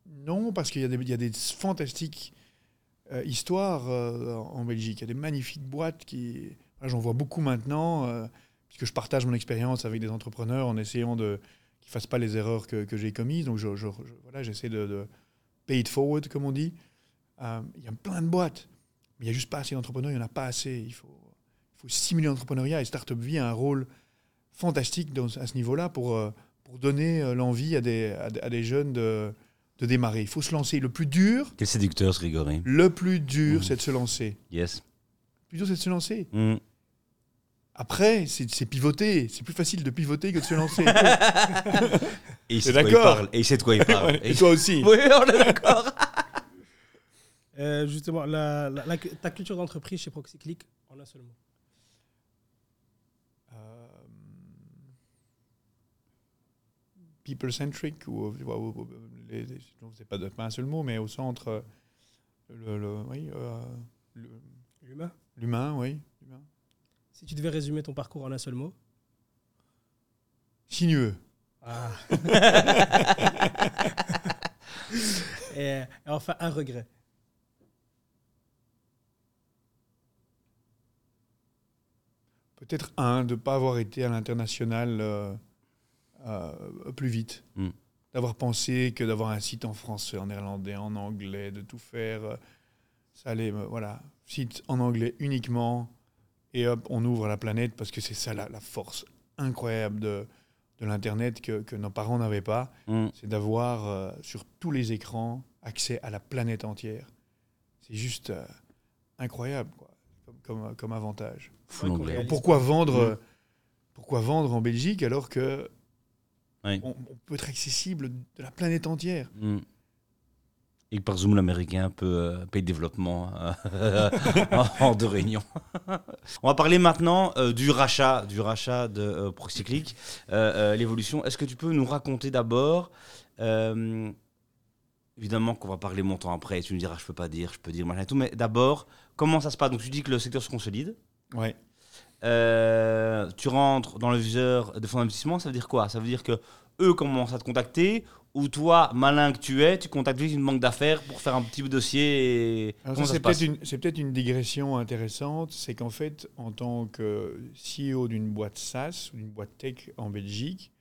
Non, parce qu'il y, a des- il y a des fantastiques euh, histoires euh, en Belgique. Il y a des magnifiques boîtes qui. J'en vois beaucoup maintenant, euh, puisque je partage mon expérience avec des entrepreneurs en essayant de qu'ils ne fassent pas les erreurs que, que j'ai commises. Donc, je, je- je- voilà, j'essaie de, de pay it forward, comme on dit. Il y a plein de boîtes, mais il n'y a juste pas assez d'entrepreneurs, il n'y en a pas assez. Il faut, il faut stimuler l'entrepreneuriat et Startup Vie a un rôle fantastique dans- à ce niveau-là pour, euh, pour donner euh, l'envie à des, à, des- à des jeunes de, de démarrer. Il faut se lancer. Le plus dur, Quel séducteur, ce Grégory. le plus dur, Mhm. c'est de se lancer. Yes. Le plus dur, c'est de se lancer. Mm. Après, c'est pivoter. C'est plus facile de pivoter que de se lancer. Et il T'es sait de quoi il d'accord parle. Et il sait de quoi il parle. Et toi aussi. Oui, on est d'accord. Euh, Justement, la, la- la- ta culture d'entreprise chez Proxyclick, en un seul mot. Euh, people-centric, ou, ou- ou- les- les- je ne sais pas, pas un seul mot, mais au centre, euh, le, le- oui, euh, le- L'humain. l'humain, oui. l'humain. Si tu devais résumer ton parcours en un seul mot. Sinueux. Ah. et, et enfin, un regret. Peut-être un, de ne pas avoir été à l'international euh, plus vite. Mm. D'avoir pensé que d'avoir un site en français, en néerlandais, en anglais, de tout faire, euh, ça allait, voilà, site en anglais uniquement, et hop, on ouvre la planète, parce que c'est ça la, la force incroyable de, de l'Internet que, que nos parents n'avaient pas, Mm. c'est d'avoir euh, sur tous les écrans accès à la planète entière. C'est juste euh, incroyable, quoi, comme, comme, comme avantage. Pourquoi vendre, Mm. euh, pourquoi vendre en Belgique alors que Oui. on, on peut être accessible de la planète entière Mm. Et par Zoom, l'américain peut euh, payer développement euh, en deux réunions. On va parler maintenant euh, du rachat, du rachat de Procyclic, l'évolution. Est-ce que tu peux nous raconter d'abord, évidemment qu'on va parler montant après, tu nous diras je peux pas dire, je peux dire machin et tout, mais d'abord, comment ça se passe? Donc tu dis que le secteur se consolide. Ouais. Euh, tu rentres dans le viseur de fonds d'investissement, ça veut dire quoi? Ça veut dire que eux commencent à te contacter ou toi, malin que tu es, tu contactes juste une banque d'affaires pour faire un petit dossier et c'est peut-être une, digression intéressante, c'est qu'en fait, en tant que CEO d'une boîte SaaS, ou d'une boîte tech en Belgique,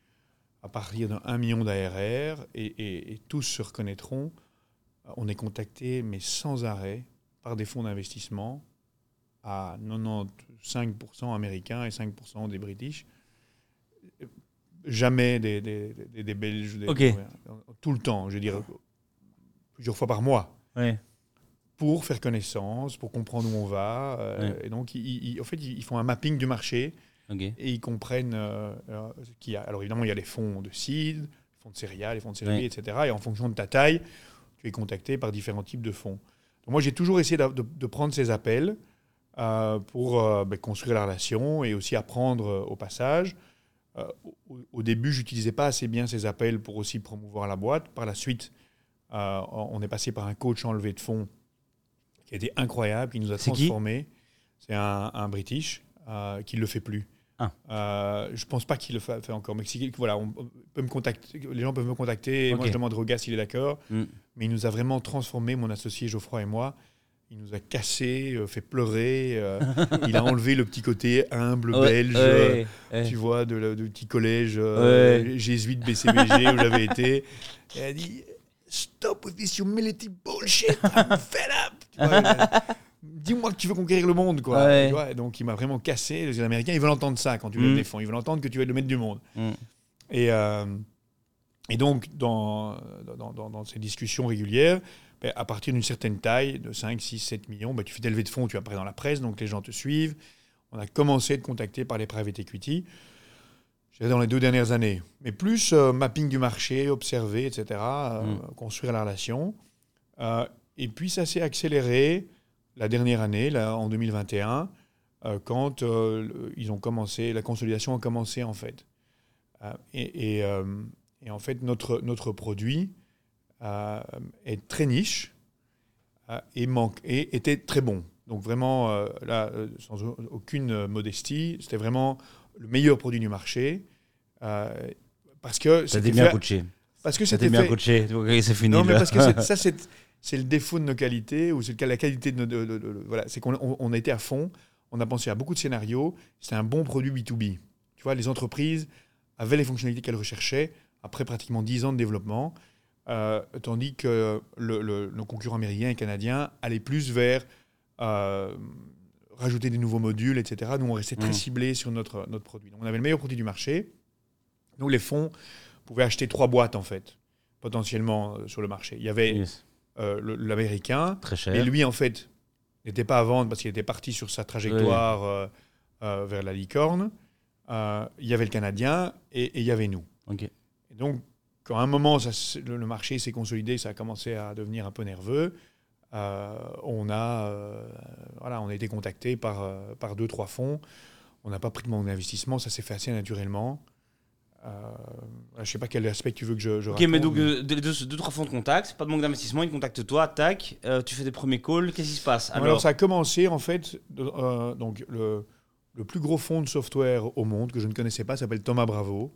à partir d'un 1 million d'ARR, et, et- et tous se reconnaîtront, on est contacté, mais sans arrêt, par des fonds d'investissement à 95% américains et 5% des British. Jamais des, des- des- des Belges, tout le temps, je veux dire, plusieurs fois par mois Ouais. pour faire connaissance, pour comprendre où on va. euh, Ouais. Et donc, ils, ils- en fait, ils font un mapping du marché et ils comprennent euh, ce qu'il y a. Alors, évidemment, il y a les fonds de seed, les fonds de céréales, les fonds de céréales, Ouais. etc. Et en fonction de ta taille, tu es contacté par différents types de fonds. Donc, moi, j'ai toujours essayé de prendre ces appels euh, pour euh, ben, construire la relation et aussi apprendre euh, au passage. Au, au début, j'utilisais pas assez bien ces appels pour aussi promouvoir la boîte. Par la suite, on est passé par un coach en levée de fonds qui a été incroyable, qui nous a transformés. C'est un, un British qui ne le fait plus. Ah. Je pense pas qu'il le fait, encore. Mais voilà, on peut me contacter, les gens peuvent me contacter. et Moi, je demande au gars s'il est d'accord. Mm. Mais il nous a vraiment transformé, mon associé Geoffroy et moi. Il nous a cassé, euh, fait pleurer. euh, il a enlevé le petit côté humble Ouais, belge. euh, ouais, tu vois, de, la- du petit collège euh, jésuite BCBG où j'avais été. Et elle a dit Stop with this humility bullshit, I'm fed up. Tu vois, Dis-moi que tu veux conquérir le monde, quoi. Ouais. Tu vois, et donc, il m'a vraiment cassé. Les Américains, ils veulent entendre ça quand tu les Mm. défends. Ils veulent entendre que tu es le maître du monde. Mm. Et, euh, et donc, dans, dans, dans- dans ces discussions régulières, ben, à partir d'une certaine taille, de 5, 6, 7 millions, ben, tu fais des levées de fonds, tu apparais dans la presse, donc les gens te suivent. On a commencé à être contacté par les private equity. Dans les deux dernières années. Mais plus euh, mapping du marché, observer, etc., euh, Mm. construire la relation. Euh, et puis ça s'est accéléré la dernière année, là, en 2021, euh, quand ils ont commencé, la consolidation a commencé en fait. Et, et, et en fait, notre, notre produit est très niche euh, et, manque, et était très bon. Donc vraiment, euh, là, euh, sans au- aucune euh, modestie, c'était vraiment le meilleur produit du marché. euh, parce que c'était bien coaché. parce que c'était bien coaché. C'est fini. non, mais parce que ça, c'est le défaut de nos qualités, ou c'est la qualité de nos. voilà, c'est qu'on on- on a été à fond, on a pensé à beaucoup de scénarios, c'était un bon produit B2B. Tu vois, les entreprises avaient les fonctionnalités qu'elles recherchaient après pratiquement 10 ans de développement, euh, tandis que le- le- nos concurrents américains et canadiens allaient plus vers euh, rajouter des nouveaux modules, etc. Nous, on restait très Mm. ciblés sur notre, notre produit. Donc, on avait le meilleur produit du marché. Donc, les fonds pouvaient acheter trois boîtes, en fait, potentiellement euh, sur le marché. Il y avait Yes. l'américain, et lui, en fait, n'était pas à vendre parce qu'il était parti sur sa trajectoire vers la licorne. Il y avait le Canadien et, et il y avait nous. Et donc, quand à un moment, ça le, marché s'est consolidé, ça a commencé à devenir un peu nerveux, euh, on, a, euh, voilà, on a été contacté par, euh, par deux, trois fonds. On n'a pas pris de manque d'investissement, ça s'est fait assez naturellement. je ne sais pas quel aspect tu veux que je, je Ok, raconte, mais donc euh, deux, deux, deux, trois fonds de contact, pas de manque d'investissement, ils te contactent toi, tac, euh, tu fais des premiers calls, qu'est-ce qui se passe Alors, Alors, ça a commencé en fait, euh, donc le, le plus gros fonds de software au monde que je ne connaissais pas s'appelle Thomas Bravo.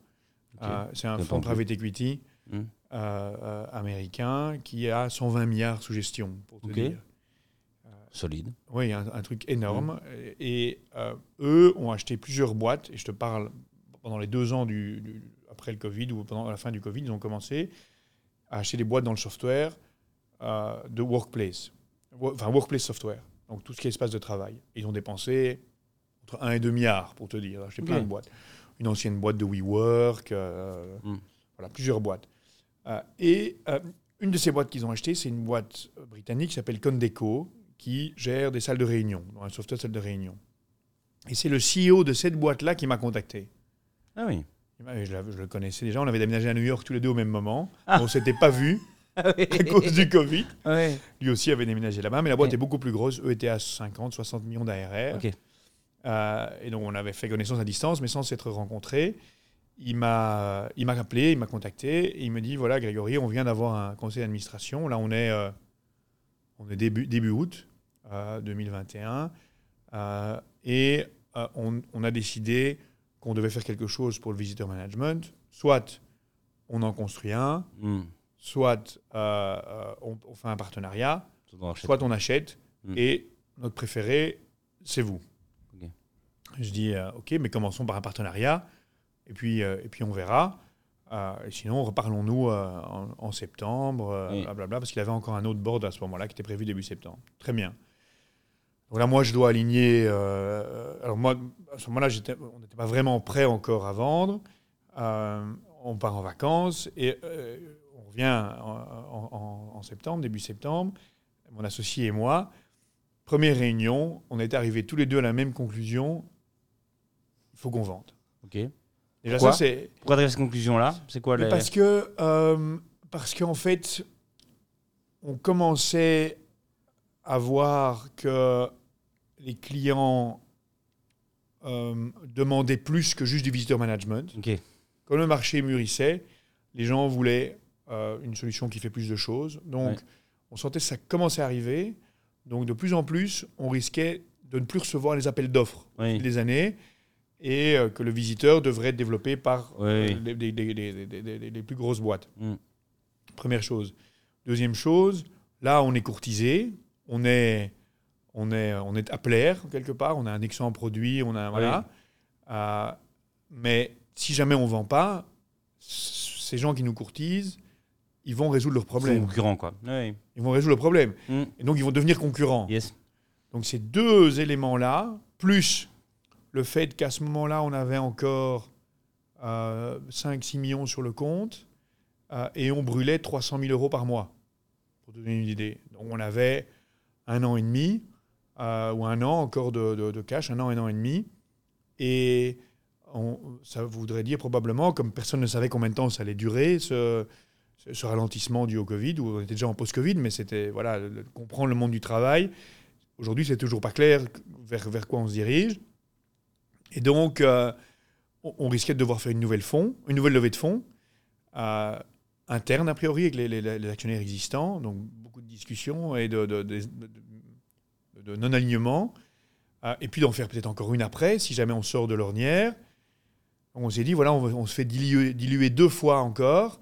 Euh, c'est un fonds private equity Hmm. euh, euh, américain qui a 120 milliards sous gestion, pour te dire. solide. Oui, un, un truc énorme. Hmm. Et eux ont acheté plusieurs boîtes, et je te parle pendant les deux ans du, du- après le Covid ou pendant la fin du Covid, ils ont commencé à acheter des boîtes dans le software euh, de workplace, Wo- enfin workplace software, donc tout ce qui est espace de travail. Ils ont dépensé entre 1 et 2 milliards, pour te dire, acheté plein Ok. de boîtes. Une ancienne boîte de WeWork, euh, Mm. voilà, plusieurs boîtes. Euh, et euh, une de ces boîtes qu'ils ont achetées, c'est une boîte britannique qui s'appelle Condeco, qui gère des salles de réunion, un software de salle de réunion. Et c'est le CEO de cette boîte-là qui m'a contacté. Ah oui. Je, le connaissais déjà, on avait déménagé à New York tous les deux au même moment. Ah. On ne s'était pas vus Ah oui. à cause du Covid. Lui aussi avait déménagé là-bas, mais la boîte est beaucoup plus grosse. Eux étaient à 50, 60 millions d'ARR. Ok. Euh, et donc on avait fait connaissance à distance, mais sans s'être rencontrés. Il m'a, il m'a appelé, il m'a contacté, et il me dit voilà Grégory, on vient d'avoir un conseil d'administration. Là on est, euh, on est début, début août euh, 2021, euh, et on, on a décidé qu'on devait faire quelque chose pour le visitor management. Soit on en construit un, Hmm. soit on, on fait un partenariat, soit on achète, Mm. et notre préféré, c'est vous. Je dis, euh, ok, mais commençons par un partenariat, et puis, euh, et puis on verra. Euh, et sinon, reparlons-nous en, en septembre, Oui. blablabla, parce qu'il avait encore un autre board à ce moment-là qui était prévu début septembre. Très bien. Donc là, moi, je dois aligner. alors, moi, à ce moment-là, on n'était pas vraiment prêt encore à vendre. On part en vacances et on revient en, en- en septembre, début septembre, mon associé et moi. Première réunion, on est arrivés tous les deux à la même conclusion faut qu'on vende. Ok. Déjà, Pourquoi ça, c'est. Pourquoi cette conclusion-là C'est quoi les... Parce que, euh, parce qu'en fait, on commençait à voir que les clients euh, demandaient plus que juste du visitor management. Ok. Comme le marché mûrissait, les gens voulaient euh, une solution qui fait plus de choses. Donc, Ouais. on sentait que ça commençait à arriver. Donc, de plus en plus, on risquait de ne plus recevoir les appels d'offres Oui. des années et euh, que le visiteur devrait être développé par euh, oui. les, plus grosses boîtes. Mm. Première chose. Deuxième chose, là, on est courtisé, on est, on est, on est à plaire quelque part, on a un excellent produit, on a voilà. Euh, mais si jamais on vend pas, ces gens qui nous courtisent, ils vont résoudre leurs Son problèmes. concurrent, quoi. Oui. Ils vont résoudre le problème. Hmm. Et donc, ils vont devenir concurrents. Yes. Donc ces deux éléments-là, plus le fait qu'à ce moment-là, on avait encore euh, 5-6 millions sur le compte euh, et on brûlait 300 000 euros par mois, pour donner une idée. Donc on avait un an et demi, euh, ou un an encore de, de- cash, un an, un an et demi. Et ça voudrait dire probablement, comme personne ne savait combien de temps ça allait durer, ce, ce- ralentissement dû au Covid, où on était déjà en post-Covid, mais c'était voilà, comprendre le monde du travail. Aujourd'hui, c'est toujours pas clair vers, vers quoi on se dirige. Et donc, euh, on, risquait de devoir faire une nouvelle, fonds, une nouvelle levée de fonds, euh, interne a priori, avec les, les- les actionnaires existants. Donc, beaucoup de discussions et de, de- de- de- de non-alignement. Euh, et puis d'en faire peut-être encore une après, si jamais on sort de l'ornière. On s'est dit, voilà, on, se fait diluer, diluer deux fois encore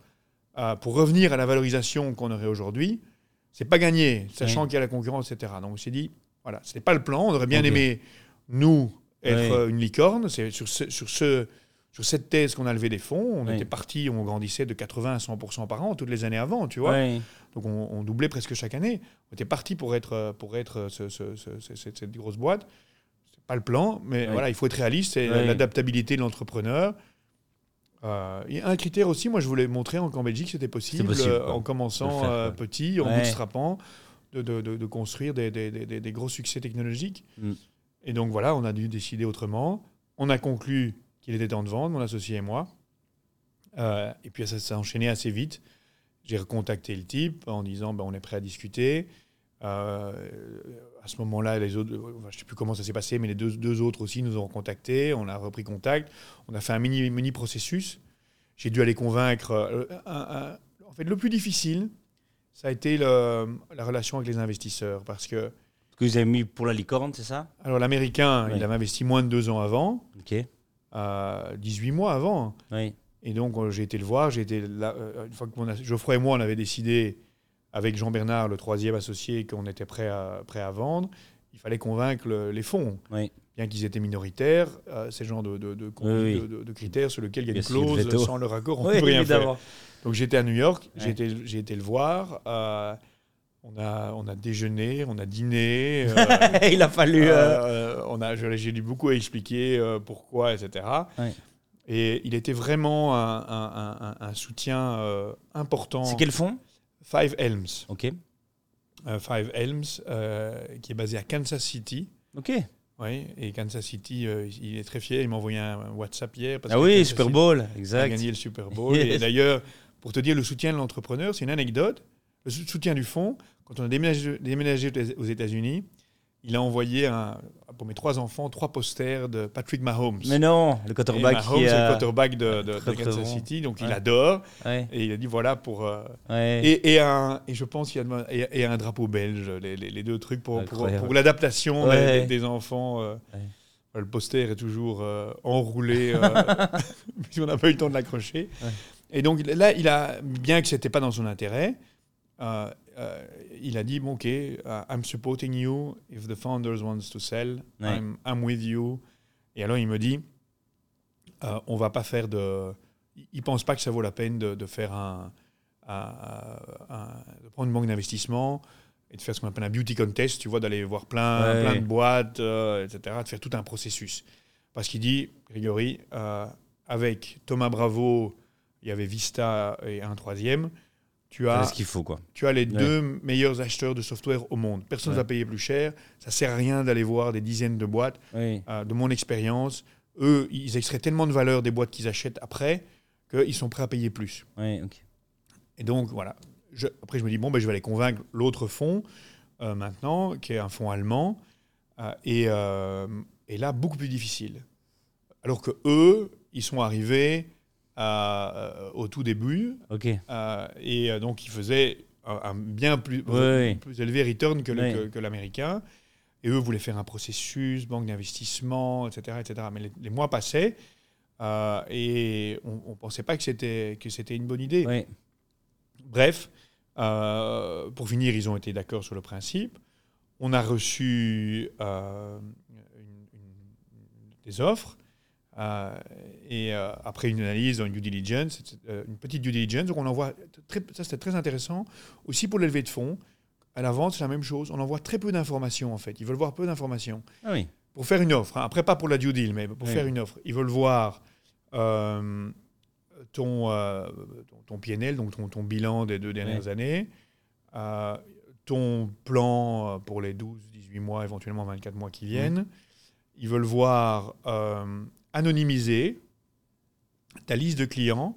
pour revenir à la valorisation qu'on aurait aujourd'hui. C'est pas gagné, sachant Oui. qu'il y a la concurrence, etc. Donc on s'est dit, voilà, ce n'est pas le plan. On aurait bien aimé, nous, être Oui. euh, une licorne. C'est sur, ce- sur, ce, sur cette thèse qu'on a levé des fonds. On Oui. était parti, on grandissait de 80 à 100% par an toutes les années avant, tu vois. Donc on, on doublait presque chaque année. On était parti pour être, euh, pour être euh, ce- ce- ce- ce- cette, cette grosse boîte. C'est pas le plan, mais voilà, il faut être réaliste. C'est l'adaptabilité de l'entrepreneur. Euh, Il y a un critère aussi, moi je voulais montrer en- qu'en Belgique c'était possible, euh, en commençant faire, euh, petit, en bootstrapant, de, de- de- de construire des- des- des gros succès technologiques. Mm. Et donc voilà, on a dû décider autrement. On a conclu qu'il était temps de vendre, mon associé et moi. Euh, et puis ça s'est enchaîné assez vite. J'ai recontacté le type en disant ben, on est prêt à discuter. Euh, à ce moment-là, les autres, je ne sais plus comment ça s'est passé, mais les deux, autres aussi nous ont contactés. On a repris contact. On a fait un mini, mini processus. j'ai dû aller convaincre. euh, en fait, le plus difficile, ça a été la relation avec les investisseurs. Parce que, que vous avez mis pour la licorne, c'est ça? Alors, l'Américain, il avait investi moins de deux ans avant, euh, 18 mois avant. Oui. Et donc, euh, j'ai été le voir. J'ai été là, euh, une fois que mon Geoffroy et moi, on avait décidé, avec Jean-Bernard, le troisième associé, qu'on était prêt à, prêt à vendre, il fallait convaincre le- les fonds. Oui. Bien qu'ils étaient minoritaires, euh, c'est le genre de, de, de, Oui, oui. de- de- de critères sur lesquels il y a Bien une sûr, le clause, veto. sans leur accord, on Oui, ne peut rien faire. Donc j'étais à New York, j'ai Ouais. été, j'ai été le voir. euh, on, a, on a déjeuné, on a dîné. euh, Il a fallu. euh, euh, on a, j'ai dû beaucoup expliquer euh, pourquoi, etc. Et il était vraiment un, un- un- un soutien euh, important. C'est quel fond? Five Elms. Ok. Euh, Five Elms, euh, qui est basé à Kansas City. Ok. Oui, et Kansas City, il est très fier. Il m'a envoyé un WhatsApp hier. Parce Ah que oui, Kansas Super City Bowl, a exact. gagné le Super Bowl. Yes. Et d'ailleurs, pour te dire le soutien de l'entrepreneur, c'est une anecdote. Le sou- soutien du fonds, quand on a déménagé, déménagé aux États-Unis, il a envoyé un- pour mes trois enfants trois posters de Patrick Mahomes. Mais non, le quarterback Mahomes, qui le a... quarterback de, de- Kansas bon. City, donc il adore. Ouais, Et il a dit voilà pour. euh, ouais. et, et, un, et je pense qu'il y a, et, et un drapeau belge, les, les- les deux trucs pour, pour, l'adaptation des, des enfants. euh, Ouais. Le poster est toujours euh, enroulé, euh, puisqu'on n'a pas eu le temps de l'accrocher. Et donc là, il a, bien que ce n'était pas dans son intérêt, euh, il a dit bon, OK, uh, I'm supporting you. If the founders wants to sell, Ouais. I'm, I'm with you. Et alors il me dit euh, on va pas faire de. Il pense pas que ça vaut la peine de, de faire un, un- un- de prendre une banque d'investissement et de faire ce qu'on appelle un beauty contest, tu vois, d'aller voir plein, Ouais. plein de boîtes, euh, etc., de faire tout un processus. Parce qu'il dit, Grégory, euh, avec Thomas Bravo, il y avait Vista et un troisième, tu as, ce qu'il faut, quoi. tu as les Ouais. deux meilleurs acheteurs de software au monde. Personne ne Ouais. va payer plus cher. Ça sert à rien d'aller voir des dizaines de boîtes. Oui. Euh, de mon expérience, eux, ils extraient tellement de valeur des boîtes qu'ils achètent après qu'ils sont prêts à payer plus. Et donc, voilà. Je- après, je me dis, bon, ben, je vais aller convaincre l'autre fonds euh, maintenant, qui est un fonds allemand. euh, et, et là, beaucoup plus difficile. Alors que eux, ils sont arrivés au tout début. Euh, et euh, donc, ils faisaient un, un bien plus, Oui. plus élevé return que, le- Oui. que- que l'américain. Et eux voulaient faire un processus, banque d'investissement, etc., etc. Mais les, les mois passaient euh, et on ne pensait pas que c'était que c'était une bonne idée. Oui. Bref, euh, pour finir, ils ont été d'accord sur le principe. On a reçu euh, une- une- des offres. Euh, et euh, après une analyse, une due diligence, euh, une petite due diligence, donc on envoie, très, ça c'était très intéressant, aussi pour l'élevé de fonds, à la vente c'est la même chose, on envoie très peu d'informations en fait, ils veulent voir peu d'informations Ah oui. pour faire une offre, hein. après pas pour la due deal, mais pour Oui. faire une offre, ils veulent voir euh, ton, ton, ton PNL, donc ton, ton bilan des deux dernières années, ton plan pour les 12, 18 mois, éventuellement 24 mois qui viennent. Ils veulent voir euh, anonymiser ta liste de clients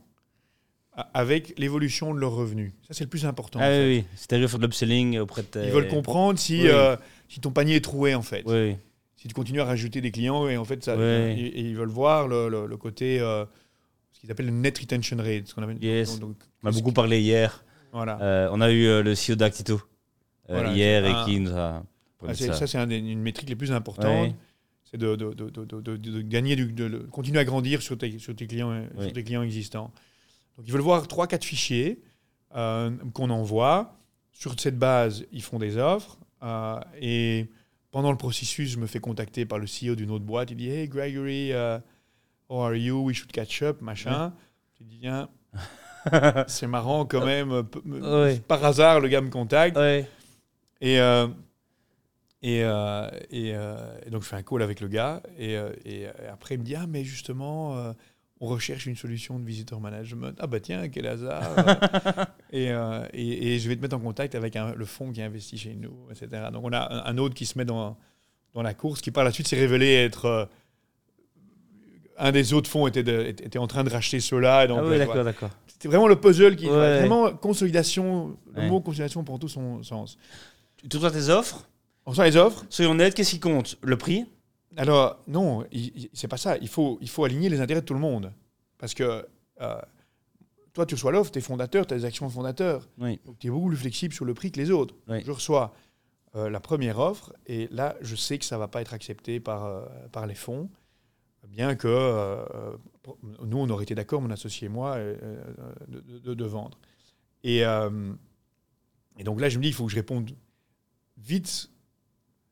avec l'évolution de leurs revenus. Ça, c'est le plus important. Ah en fait. oui, oui. C'est-à-dire faire de l'upselling auprès de. Ils veulent comprendre si, Oui. euh, si ton panier est troué, en fait Oui, si tu continues à rajouter des clients et en fait ça, Ouais. et, et ils veulent voir le, le- le côté euh, ce qu'ils appellent le net retention rate ce qu'on appelle Yes. donc, donc, on a qu'est-ce beaucoup parlé hier. voilà Euh, on a eu euh, le CEO d'Actito euh, Voilà, hier c'est et qui nous a Ah, c'est- ça. ça c'est un une métrique les plus importantes. C'est de, de, de, de, gagner du, de, continuer à grandir sur tes, sur tes clients euh, Oui. sur tes clients existants donc ils veulent voir trois quatre fichiers euh, qu'on envoie sur cette base ils font des offres euh, et pendant le processus, je me fais contacter par le CEO d'une autre boîte. Il dit Hey Gregory, uh, how are you? We should catch up, machin. Je dis Tiens, c'est marrant quand même. Par hasard, le gars me contacte. Et, euh, et, euh, et, euh, et donc, je fais un call avec le gars. Et, euh, et, après, il me dit Ah, mais justement, euh, on recherche une solution de visitor management. Ah, bah tiens, quel hasard. et, je vais te mettre en contact avec un- le fonds qui investit chez nous, etc. Donc, on a un, un autre qui se met dans, dans la course, qui par la suite s'est révélé être. un des autres fonds était, de- était en train de racheter ceux-là. Ah oui, d'accord, d'accord. C'était vraiment le puzzle qui. Ouais. Vraiment, consolidation. Le Ouais. mot consolidation prend tout son sens. Tu reçois tes offres? On sent les offres. Soyons honnêtes, qu'est-ce qui compte? Le prix? Alors, non, c'est pas ça. Il faut, il faut aligner les intérêts de tout le monde. Parce que euh, toi, tu reçois l'offre, tu es fondateur, tu as des actions fondateurs. Oui. Donc, tu es beaucoup plus flexible sur le prix que les autres. Oui. Je reçois euh, la première offre et là, je sais que ça ne va pas être accepté par, euh, par les fonds. Bien que nous, on aurait été d'accord, mon associé et moi, de, de- de vendre. Et, et donc là, je me dis, il faut que je réponde vite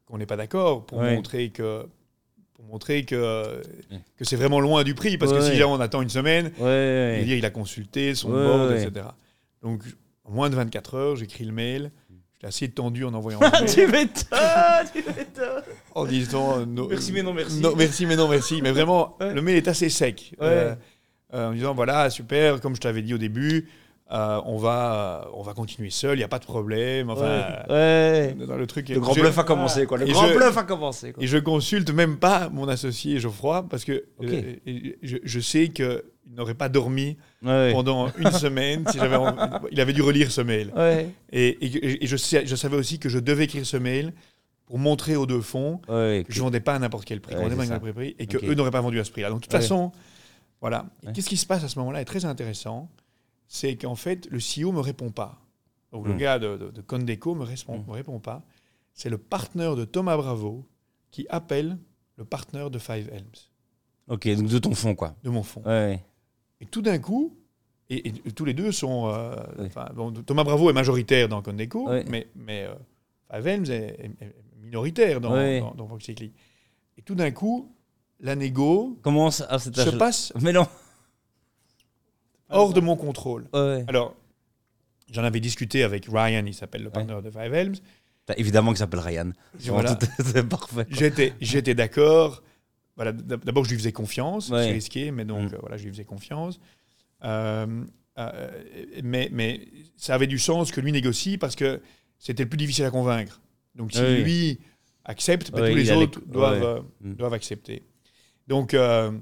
qu'on n'est pas d'accord pour Ouais. montrer que pour montrer que, que c'est vraiment loin du prix. Parce que si ouais. jamais on attend une semaine, Ouais, ouais, il, il a consulté son Ouais, board, ouais. etc. Donc, en moins de 24 heures, j'écris le mail. J'étais assez tendu en envoyant le mail, tu m'étonnes, tu m'étonnes. en disant euh, no- Merci, mais non, merci. non, merci, mais non, merci. Mais vraiment, Ouais. le mail est assez sec. Ouais. Euh, euh, en disant voilà, super, comme je t'avais dit au début, euh, on, va, on va continuer seul, il n'y a pas de problème. Enfin, ouais. ouais. dans le truc. Le grand je- bluff a commencé, quoi. Le grand je- bluff a commencé, quoi. Et je consulte même pas mon associé Geoffroy parce que euh, je, je sais qu'il n'aurait pas dormi Ouais, pendant une semaine si il avait dû relire ce mail. Et, et- et je, sais- je savais aussi que je devais écrire ce mail pour montrer aux deux fonds que je ne vendais pas à n'importe quel prix, pas à quel prix et Ok. qu'eux n'auraient pas vendu à ce prix-là. Donc de toute façon, voilà. Qu'est-ce qui se passe à ce moment-là est très intéressant. C'est qu'en fait, le CEO me répond pas. Donc le Mm. gars de, de, de Condeco me répond, Mm. me répond pas. C'est le partenaire de Thomas Bravo qui appelle le partenaire de Five Elms, Ok, donc de ton fond, quoi. de mon fonds. Ouais. Et tout d'un coup, et, et tous les deux sont. euh, bon, Thomas Bravo est majoritaire dans Condeco, mais, mais euh, Five Elms est, est- est minoritaire dans, dans, dans. Et tout d'un coup, la négo Comment ça à se passe Mais non. Hors de mon contrôle. Ouais. Alors, j'en avais discuté avec Ryan, il s'appelle le partenaire de Five Elms. T'as évidemment qu'il s'appelle Ryan. Voilà. C'est parfait. J'étais, j'étais d'accord. Voilà, d'abord, je lui faisais confiance. Ouais. C'est risqué, mais donc, Mm. euh, voilà, je lui faisais confiance. Euh, euh, mais, mais ça avait du sens que lui négocie parce que c'était le plus difficile à convaincre. Donc, si Oui. lui accepte, ben, Ouais, tous les autres doivent, ouais. euh, Mm. doivent accepter. Donc, euh,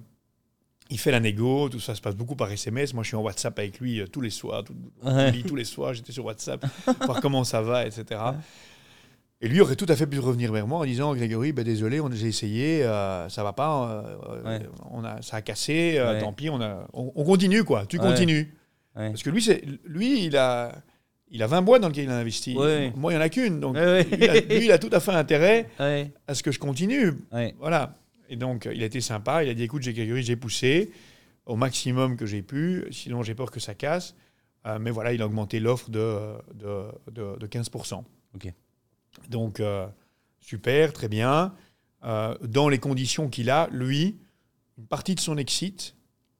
il fait la négo. Tout ça se passe beaucoup par SMS. Moi, je suis en WhatsApp avec lui euh, tous les soirs. tout- Ouais. tous les soirs. J'étais sur WhatsApp, voir comment ça va, etc. Et lui aurait tout à fait pu revenir vers moi en disant Grégory, ben désolé, on j'ai essayé, euh, ça va pas, euh, euh, Ouais. on a, ça a cassé, tant pis, on, a, on, on continue quoi, tu continues. Parce que lui, lui il, a, il a 20 boîtes dans lesquelles il a investi. Moi, il n'y en a qu'une. Donc, lui, il a, lui, il a tout à fait intérêt à ce que je continue. Voilà. Et donc, il a été sympa. Il a dit écoute, j'ai j'ai poussé au maximum que j'ai pu. Sinon, j'ai peur que ça casse. Euh, mais voilà, il a augmenté l'offre de, de, de, de 15%. Ok. Donc, euh, super, très bien. Euh, dans les conditions qu'il a, lui, une partie de son exit,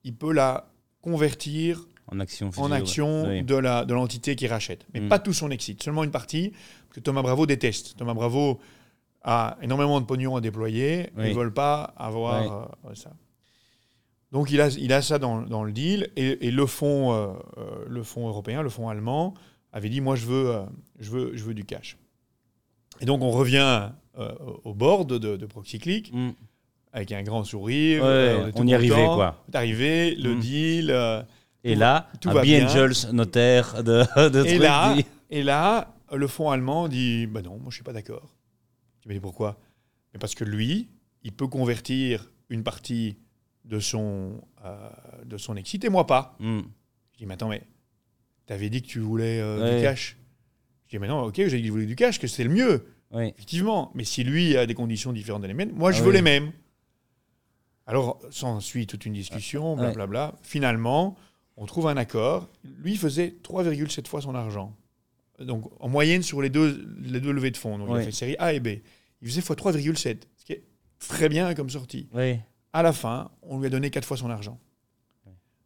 il peut la convertir En action. en action Oui. de la de l'entité qui rachète. Mais Mm. pas tout son exit, seulement une partie, que Thomas Bravo déteste. Thomas Bravo a énormément de pognon à déployer, Oui. ils ne veulent pas avoir euh, ça. Donc il a, il a ça dans, dans le deal, et, et le, fonds, euh, euh, le fonds européen, le fonds allemand, avait dit, moi je veux, je veux, je veux du cash. Et donc on revient au board de, de Proxyclick, Mm. avec un grand sourire. Ouais, euh, on tout y arrivait, quoi. On est arrivé, le Mm. deal... euh, Et Tout là, tout un va B. bien. Angels, notaire de, de Et trucs, là, dit- et là, le fonds allemand dit bah non, moi je suis pas d'accord. Je dis mais pourquoi Mais parce que lui, il peut convertir une partie de son euh, de son exit et moi pas. Mm. Je dis mais attends mais t'avais dit que tu voulais euh, Ouais. du cash. Je dis mais non, ok, j'ai dit que je voulais du cash, que c'est le mieux, effectivement. Mais si lui a des conditions différentes de les miennes, moi je Ah veux oui. les mêmes. Alors s'ensuit toute une discussion, Ah, blablabla. Finalement, on trouve un accord. Lui faisait 3,7 fois son argent. Donc en moyenne sur les deux, les deux levées de fonds. Donc il a fait série A et B. Il faisait fois 3,7, ce qui est très bien comme sortie. Oui. À la fin, on lui a donné 4 fois son argent.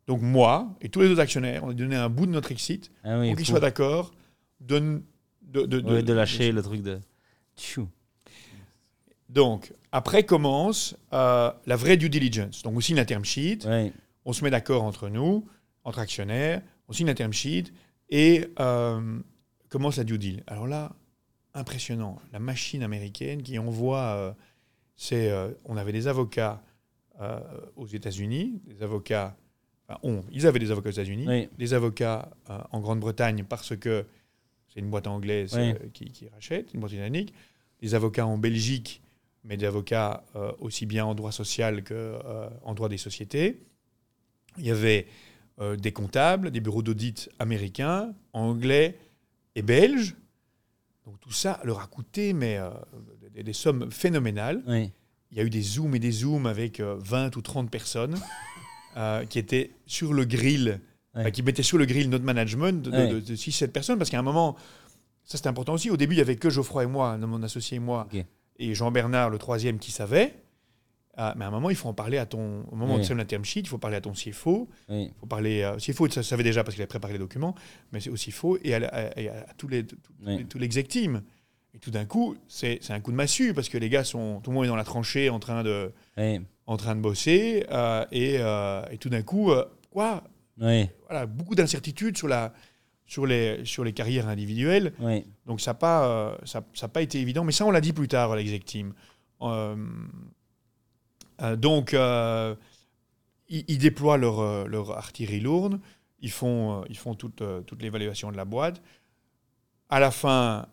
Donc moi et tous les autres actionnaires, on lui a donné un bout de notre exit Ah oui, pour qu'ils fou. soient d'accord de, de, de, lâcher le truc de. Tchou. Donc, après commence euh, la vraie due diligence. Donc, on signe la term sheet, Ouais. on se met d'accord entre nous, entre actionnaires, on signe la term sheet et euh, commence la due deal. Alors là, impressionnant. La machine américaine qui envoie. euh, c'est, euh, on avait des avocats euh, aux États-Unis, des avocats. Enfin, on, ils avaient des avocats aux États-Unis, Oui. des avocats en Grande-Bretagne parce que c'est une boîte anglaise Oui. qui, qui rachète, une boîte britannique, des avocats en Belgique, mais des avocats euh, aussi bien en droit social qu'en droit des sociétés. Il y avait euh, des comptables, des bureaux d'audit américains, anglais et belges. Donc tout ça leur a coûté mais, euh, des, des sommes phénoménales. Oui. Il y a eu des zooms et des zooms avec euh, 20 ou 30 personnes euh, qui étaient sur le grill, qui mettaient sur le grill notre management de, Ouais. de- de 6-7 personnes. Parce qu'à un moment, ça c'était important aussi, au début il y avait que Geoffroy et moi, mon associé et moi, et Jean-Bernard, le troisième, qui savait. Ah, mais à un moment, il faut en parler à ton. Au moment Oui. où tu sèmes la term sheet, il faut parler à ton CFO. Oui. Il faut parler. Euh, CFO, ça savait déjà parce qu'il avait préparé les documents, mais c'est aussi faux. Et à, à- et à tous les, Oui. team. Et tout d'un coup, c'est un coup de massue parce que les gars sont. Tout le monde est dans la tranchée en train de, en train de bosser. euh, et, euh, et tout d'un coup, euh, quoi? Voilà, Beaucoup d'incertitudes sur, la, sur, les, sur les carrières individuelles. Oui. Donc ça n'a pas, euh, ça, ça a pas été évident, mais ça on l'a dit plus tard à l'exec team. Euh, euh, donc euh, ils, ils déploient leur, euh, leur artillerie lourde, ils font, ils font toute, toute l'évaluation de la boîte. À la fin,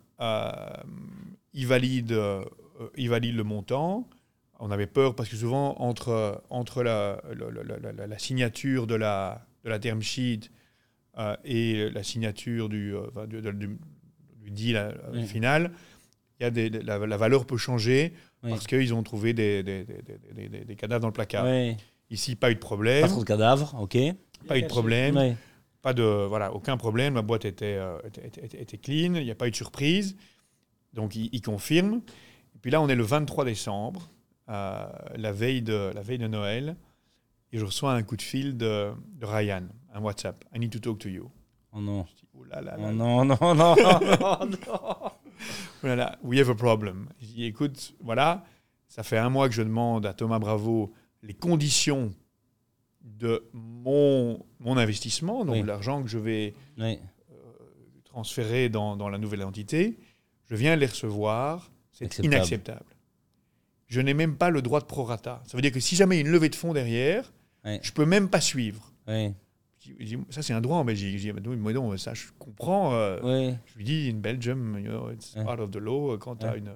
ils, valident, ils valident le montant. On avait peur parce que souvent entre, entre la, la- la- la- la signature de la, de la term sheet et la signature du, enfin, du, du- du deal Oui. final, y a des, la, la valeur peut changer Oui. parce qu'ils ont trouvé des, des- des- des- des- des cadavres dans le placard. Oui. Ici, pas eu de problème, Pas trop de cadavres, ok. pas eu de problème, Oui. pas de voilà, aucun problème. La boîte était, euh, était, était- était- clean, il n'y a pas eu de surprise. Donc, ils, confirment. Et puis là, on est le 23 décembre, euh, la, veille de, la veille de Noël, et je reçois un coup de fil de, de Ryan, un WhatsApp. I need to talk to you. Oh non. Je dis, oh là là Oh là non, non, non, non, non, non. Voilà, we have a problem. Je dis, écoute, voilà, ça fait un mois que je demande à Thomas Bravo les conditions de mon, mon investissement, donc Oui. l'argent que je vais Oui. transférer dans, dans la nouvelle entité. Je viens les recevoir. C'est Acceptable. inacceptable. Je n'ai même pas le droit de prorata. Ça veut dire que si jamais il y a une levée de fonds derrière, Oui. je peux même pas suivre. Dis- ça, c'est un droit en Belgique. Je dis, mais non, ça, je comprends. euh, Oui. je lui dis, in Belgium, you know, it's part of the law. Quand tu Ouais. une.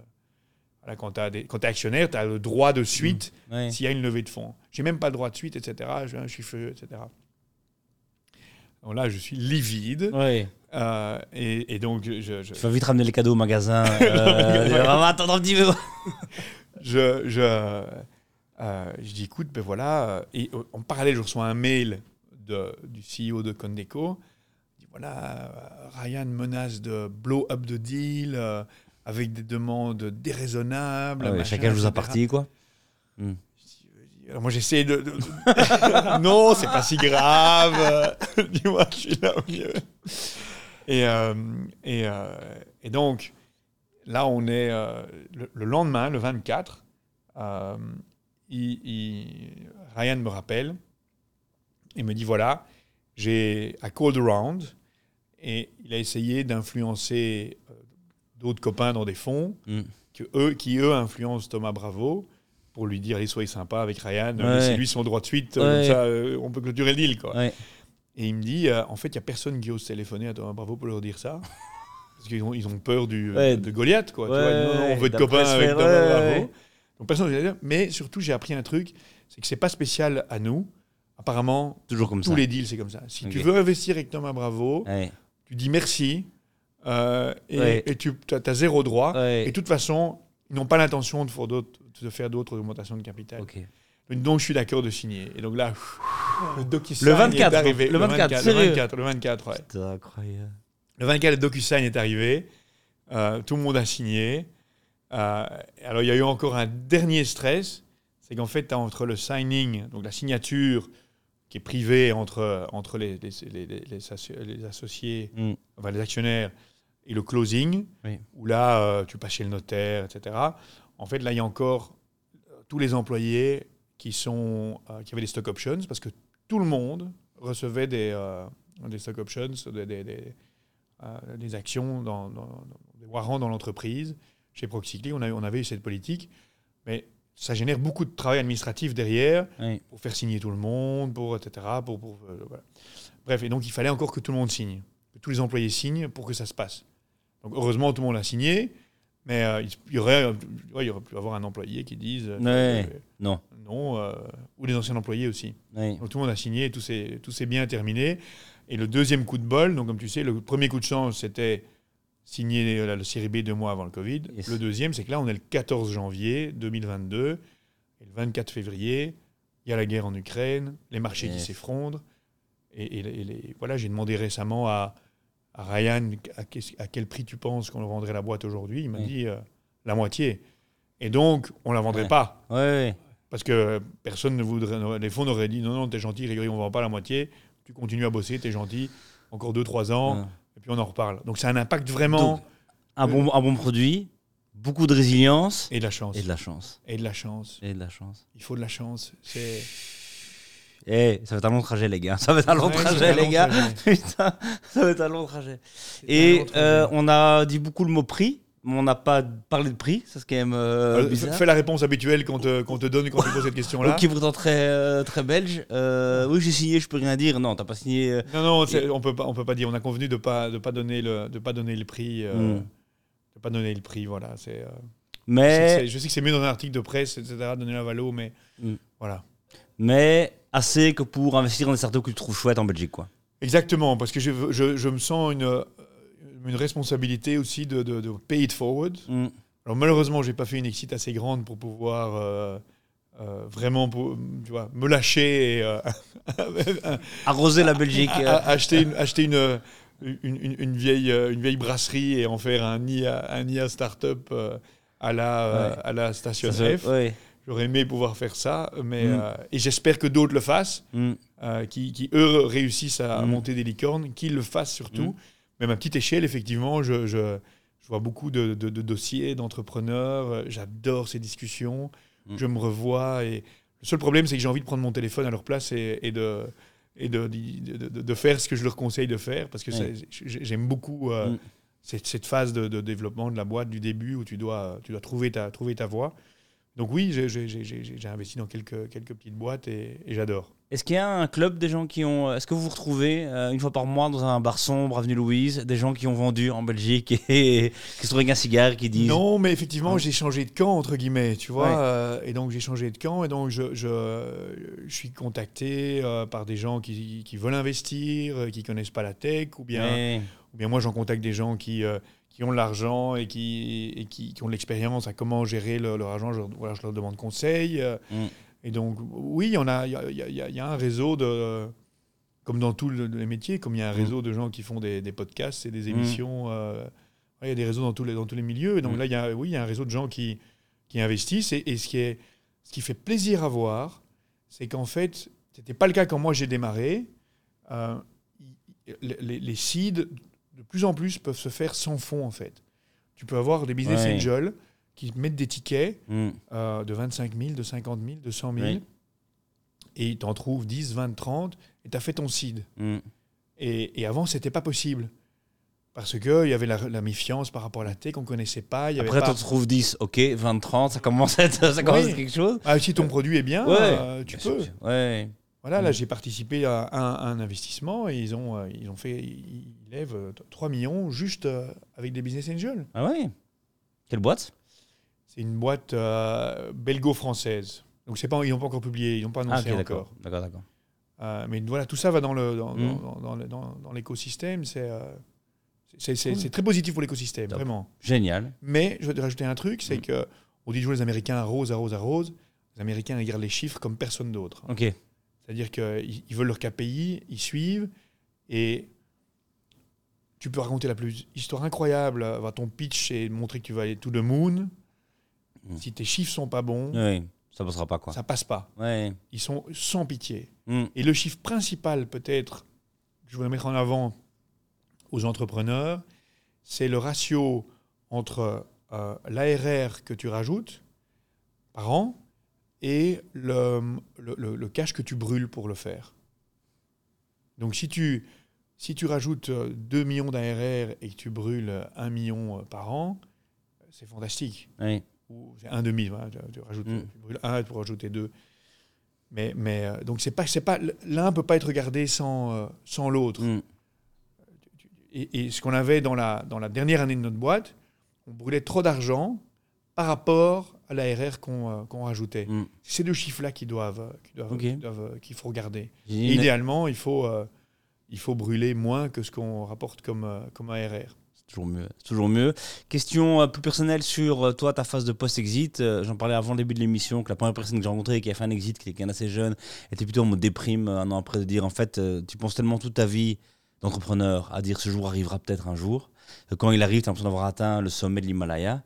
Voilà, quand tu es actionnaire, tu as le droit de suite Oui. s'il y a une levée de fonds. J'ai même pas le droit de suite, etc. Je, suis feu, etc. Donc là, je suis livide. Oui. euh, et, et donc, je, je, Tu vas vite ramener les cadeaux au magasin. Euh, on va attendre un petit peu. je, je, euh, je dis, écoute, ben voilà. Et en parallèle, je reçois un mail de, du CEO de Condeco. Il dit, voilà, Ryan menace de blow up the deal euh, avec des demandes déraisonnables. Ah ouais, machin, chacun joue sa partie, quoi. Alors moi j'essaie de, de- de- non c'est pas si grave dis-moi je suis là au milieu et euh, et, euh, et donc là on est euh, le, le lendemain le 24 euh, il- il- Ryan me rappelle et me dit voilà j'ai à called around et il a essayé d'influencer euh, d'autres copains dans des fonds Mm. que eux, qui eux influencent Thomas Bravo pour lui dire allez soyez sympa avec Ryan, Ouais. laissez-lui son droit de suite, euh, Ouais. comme ça euh, on peut clôturer le deal quoi. Ouais. Et il me dit euh, en fait il y a personne qui ose téléphoner à Thomas Bravo pour leur dire ça. Parce qu'ils ont, ils ont peur du, de Goliath, quoi. tu Ouais, vois. Non, non, on veut être copains avec Thomas Bravo. Donc personne ne dire. Mais surtout, j'ai appris un truc, c'est que c'est pas spécial à nous. Apparemment, Toujours comme tous ça. les deals, c'est comme ça. Si tu Ok. veux investir avec Thomas Bravo, Ouais. tu dis merci euh, et, Ouais. et tu as, zéro droit. Ouais. Et de toute façon, ils n'ont pas l'intention de, faire d'autres- de faire d'autres augmentations de capital. Ok. Donc, je suis d'accord de signer. Et donc là, le DocuSign Le 24, est arrivé. le 24, le sérieux 24, le 24, ouais. C'est incroyable. Le 24, le DocuSign est arrivé. Euh, tout le monde a signé. Euh, alors, il y a eu encore un dernier stress. C'est qu'en fait, t'as entre le signing, donc la signature qui est privée entre, entre les, les, les- les- les associ- les associés, Mm. enfin les actionnaires, et le closing, Oui. où là, euh, tu passes chez le notaire, etc. En fait, là, il y a encore euh, tous les employés qui, sont, euh, qui avaient des stock options, parce que tout le monde recevait des, euh, des stock options, des, des, des, des actions, dans, dans- dans- des warrants dans l'entreprise. Chez Proxicly, on, on avait eu cette politique, mais ça génère beaucoup de travail administratif derrière Oui. pour faire signer tout le monde, pour etc. Pour, pour, euh, voilà. Bref, et donc il fallait encore que tout le monde signe, que tous les employés signent pour que ça se passe. Donc heureusement, tout le monde a signé, Mais euh, il y aurait, euh, ouais, il y aurait pu avoir un employé qui dise euh, Ouais. euh, Non. non, ou les anciens employés aussi. Donc tout le monde a signé, tout s'est bien terminé. Et le deuxième coup de bol, donc comme tu sais, le premier coup de chance, c'était signer la, la série B deux mois avant le Covid. Yes. Le deuxième, c'est que là, on est le 14 janvier 2022. Et le 24 février, il y a la guerre en Ukraine, les marchés qui s'effondrent. Et, et les- et les- voilà, j'ai demandé récemment à, à Ryan à, quel prix tu penses qu'on vendrait la boîte aujourd'hui. Il m'a Oui. dit euh, la moitié. Et donc, on la vendrait Ouais. pas. Ouais, ouais. Parce que personne ne voudrait. Les fonds n'auraient dit non, non, t'es gentil, Grégory, on ne vend pas la moitié. Tu continues à bosser, t'es gentil. Encore 2-3 ans. Et puis on en reparle. Donc, a un impact vraiment. Donc, Un bon, un bon produit, beaucoup de résilience et de la chance. et de la chance. Et de la chance. Et de la chance. Il faut de la chance. C'est. Eh, ça va être un long trajet, les gars. Ça va être un long Ouais, c'est trajet, les long gars. trajet. Putain, ça va être un long trajet. C'est Et long trajet. euh, on a dit beaucoup le mot prix, on n'a pas parlé de prix. Ça, c'est quand même euh, Euh, bizarre. fais la réponse habituelle qu'on te, qu'on te donne quand tu poses cette question-là. Ok, pourtant très, euh, très belge. Euh, oui, j'ai signé, je peux rien dire. Non, t'as pas signé. Non, non, on peut pas, on peut pas dire. On a convenu de pas, de pas donner le, de pas donner le prix, Mm. de pas donner le prix. Voilà. C'est. Mais, je sais que c'est mieux dans un article de presse, etc. Donner la valo, mais Mm. voilà. mais assez que pour investir dans des startups que tu trouves chouettes en Belgique, quoi. Exactement, parce que je, je, je me sens une, une responsabilité aussi de, de, de pay it forward. Mm. Alors malheureusement, j'ai pas fait une exit assez grande pour pouvoir euh, euh, vraiment, pour, tu vois, me lâcher et euh, Arroser la Belgique. a- a- acheter, une, acheter une, une, vieille, une vieille brasserie et en faire un IA, un IA startup à la, Ouais. à la station ça F. ouais. J'aurais aimé pouvoir faire ça, mais Mm. euh, et j'espère que d'autres le fassent, Mm. euh, qui, qui, eux réussissent à Mm. monter des licornes, qu'ils le fassent surtout. Même à petite échelle, effectivement, je, je, je vois beaucoup de, de- de dossiers d'entrepreneurs. euh, J'adore ces discussions. Mm. Je me revois. Et le seul problème, c'est que j'ai envie de prendre mon téléphone à leur place et, et de et de, de, faire ce que je leur conseille de faire parce que j'aime beaucoup euh, Mm. cette, cette phase de, développement de la boîte du début où tu dois, tu dois trouver, ta, trouver ta voie. Donc oui, j'ai- investi dans quelques, quelques petites boîtes et, et j'adore. Est-ce qu'il y a un club des gens qui ont. Est-ce que vous vous retrouvez euh, une fois par mois dans un bar sombre, avenue Louise, des gens qui ont vendu en Belgique et qui se trouvent avec un cigare qui disent. Non, mais effectivement, Ouais. j'ai changé de camp, entre guillemets, tu vois. Ouais. euh, et donc, j'ai changé de camp. Et donc, je, je, je suis contacté euh, par des gens qui, qui veulent investir, euh, qui connaissent pas la tech, ou bien, ou bien moi, j'en contacte des gens qui, euh, qui ont de l'argent et, qui, et qui, qui ont de l'expérience à comment gérer leur, leur argent. Je, voilà, je leur demande conseil. euh, Mm. Et donc, oui, il y, a, il y, a, il y a- il y a un réseau de. Comme dans tous le- les métiers, comme il y a un Mm. réseau de gens qui font des, des podcasts et des Mm. émissions. euh, il y a des réseaux dans tous les, dans tous les milieux. Et donc Mm. là, il y a, oui, il y a un réseau de gens qui, qui investissent. Et, et ce, qui est, ce qui fait plaisir à voir, c'est qu'en fait, ce n'était pas le cas quand moi j'ai démarré. Euh, les, les seeds, de plus en plus, peuvent se faire sans fonds, en fait. Tu peux avoir des business Ouais. angels qui mettent des tickets Mm. euh, de 25 000, de 50 000, de 100 000. Oui. Et tu en trouves 10, 20, 30, et tu as fait ton seed. Mm. Et, et avant, c'était pas possible. Parce qu'il y avait la, la méfiance par rapport à la tech qu'on connaissait pas. Y avait Après, pas... tu trouves 10, ok, 20, 30, ça commence à être, ça commence à Oui. être quelque chose. Ah, si ton produit est bien, Ouais. euh, tu Bien peux. sûr. Ouais. Voilà, là, Mm. j'ai participé à un, à un investissement et ils ont, euh, ils ont fait, ils, ils lèvent euh, 3 millions juste euh, avec des business angels. Ah ouais? Quelle boîte? C'est une boîte euh, belgo-française. Donc, c'est pas, ils n'ont pas encore publié, ils n'ont pas Ah, annoncé ok, encore. d'accord. D'accord. Euh, mais voilà, tout ça va dans le dans, Mm. dans, dans, le- dans- dans l'écosystème. C'est euh, c'est Cool. très positif pour l'écosystème, vraiment. Génial. Mais je vais te rajouter un truc, c'est Mm. que on dit toujours les Américains arrosent, arrosent, arrosent. Les Américains regardent les chiffres comme personne d'autre. Ok. C'est-à-dire qu'ils ils veulent leur KPI, ils suivent et tu peux raconter la plus histoire incroyable, va ton pitch et montrer que tu vas aller to the moon. Mm. Si tes chiffres sont pas bons, Oui, ça passera pas, quoi. ça passe pas. Ouais. Ils sont sans pitié. Mm. Et le chiffre principal, peut-être, que je voudrais mettre en avant aux entrepreneurs, c'est le ratio entre euh, l'ARR que tu rajoutes par an et le, le, le- le cash que tu brûles pour le faire. Donc si tu, si tu rajoutes euh, 2 millions d'ARR et que tu brûles 1 million euh, par an, c'est fantastique Oui. Ou c'est un demi, voilà, tu, rajoutes, Mm. tu brûles un pour rajouter deux. Mais, mais euh, donc c'est pas, c'est pas, l'un peut pas être regardé sans, euh, sans l'autre. Mm. Et, et ce qu'on avait dans la, dans la dernière année de notre boîte, on brûlait trop d'argent par rapport à l'ARR qu'on euh, qu'on rajoutait. Mm. C'est ces deux chiffres-là qui doivent, qui doivent, qui doivent, qu'il faut regarder. Une- idéalement, il faut, il faut brûler moins que ce qu'on rapporte comme, comme ARR. Toujours mieux. toujours mieux. Question euh, plus personnelle sur euh, toi, ta phase de post-exit. Euh, J'en parlais avant le début de l'émission, que la première personne que j'ai rencontrée qui a fait un exit, qui est quelqu'un d'assez jeune, était plutôt en mode déprime un an après de dire en fait, tu penses tellement toute ta vie d'entrepreneur à dire ce jour arrivera peut-être un jour. Quand il arrive, tu as l'impression d'avoir atteint le sommet de l'Himalaya.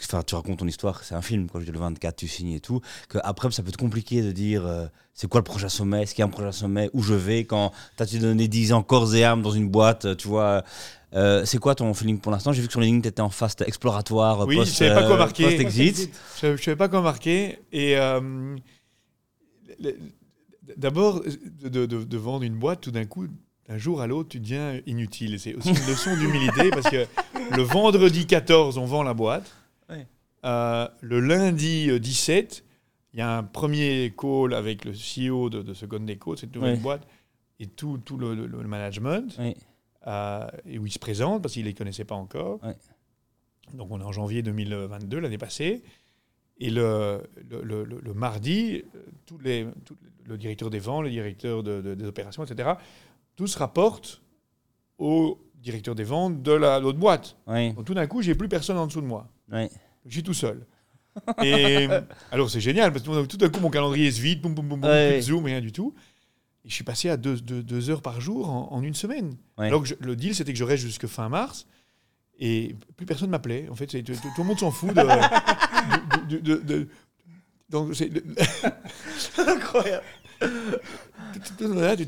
Enfin, tu racontes ton histoire, c'est un film, quoi. Je dis le 24, tu signes et tout. Que après, ça peut être compliqué de dire euh, c'est quoi le prochain sommet, est-ce qu'il y a un prochain sommet, où je vais, quand tu as tu donné 10 ans corps et âme dans une boîte, euh, tu vois. Euh, c'est quoi ton feeling pour l'instant? J'ai vu que sur LinkedIn, tu étais en phase exploratoire, Oui, post, je savais pas quoi marquer. post-exit. Je ne savais pas quoi marquer. Et le- d'abord, de, de- de- de vendre une boîte, tout d'un coup, d'un jour à l'autre, tu deviens inutile. C'est aussi une leçon d'humilité parce que le vendredi 14, on vend la boîte. Ouais. Euh, le lundi euh, 17, il y a un premier call avec le CEO de, de Second Deco, cette nouvelle Ouais. boîte, et tout, tout le, le- le management, euh, et où il se présente parce qu'il ne les connaissait pas encore. Donc on est en janvier 2022, l'année passée. Et le, le, mardi, euh, tous les, le directeur des ventes, le directeur de- de- des opérations, etc., tous rapportent au directeur des ventes de la- l'autre boîte. Oui. Donc tout d'un coup, j'ai plus personne en dessous de moi. Oui. Je suis tout seul. Et alors c'est génial parce que tout d'un coup mon calendrier se vide, boum, boum, boum, boum, Ouais. plus de zoom, rien du tout. Et je suis passé à deux, deux- deux heures par jour en, en une semaine. Alors que je- le deal c'était que je reste jusque fin mars et plus personne m'appelait. En fait, c'est- tout, tout- tout le monde s'en fout de. de- de- de- de- donc c'est Incroyable.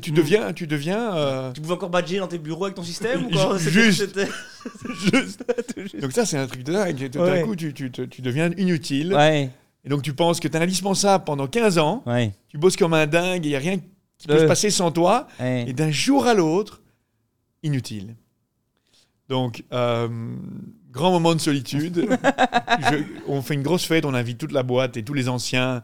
Tu, deviens, tu deviens. euh, Tu pouvais encore badger dans tes bureaux avec ton système ou quoi juste. juste. Donc ça c'est un truc de dingue. Tout d'un Ouais. coup tu, tu, tu deviens inutile. Ouais. Et donc tu penses que tu es indispensable pendant 15 ans. Ouais. tu bosses comme un dingue, il n'y a rien qui peut Ouais. se passer sans toi, et d'un jour à l'autre, inutile. Donc, euh, grand moment de solitude. Je- on fait une grosse fête, on invite toute la boîte et tous les anciens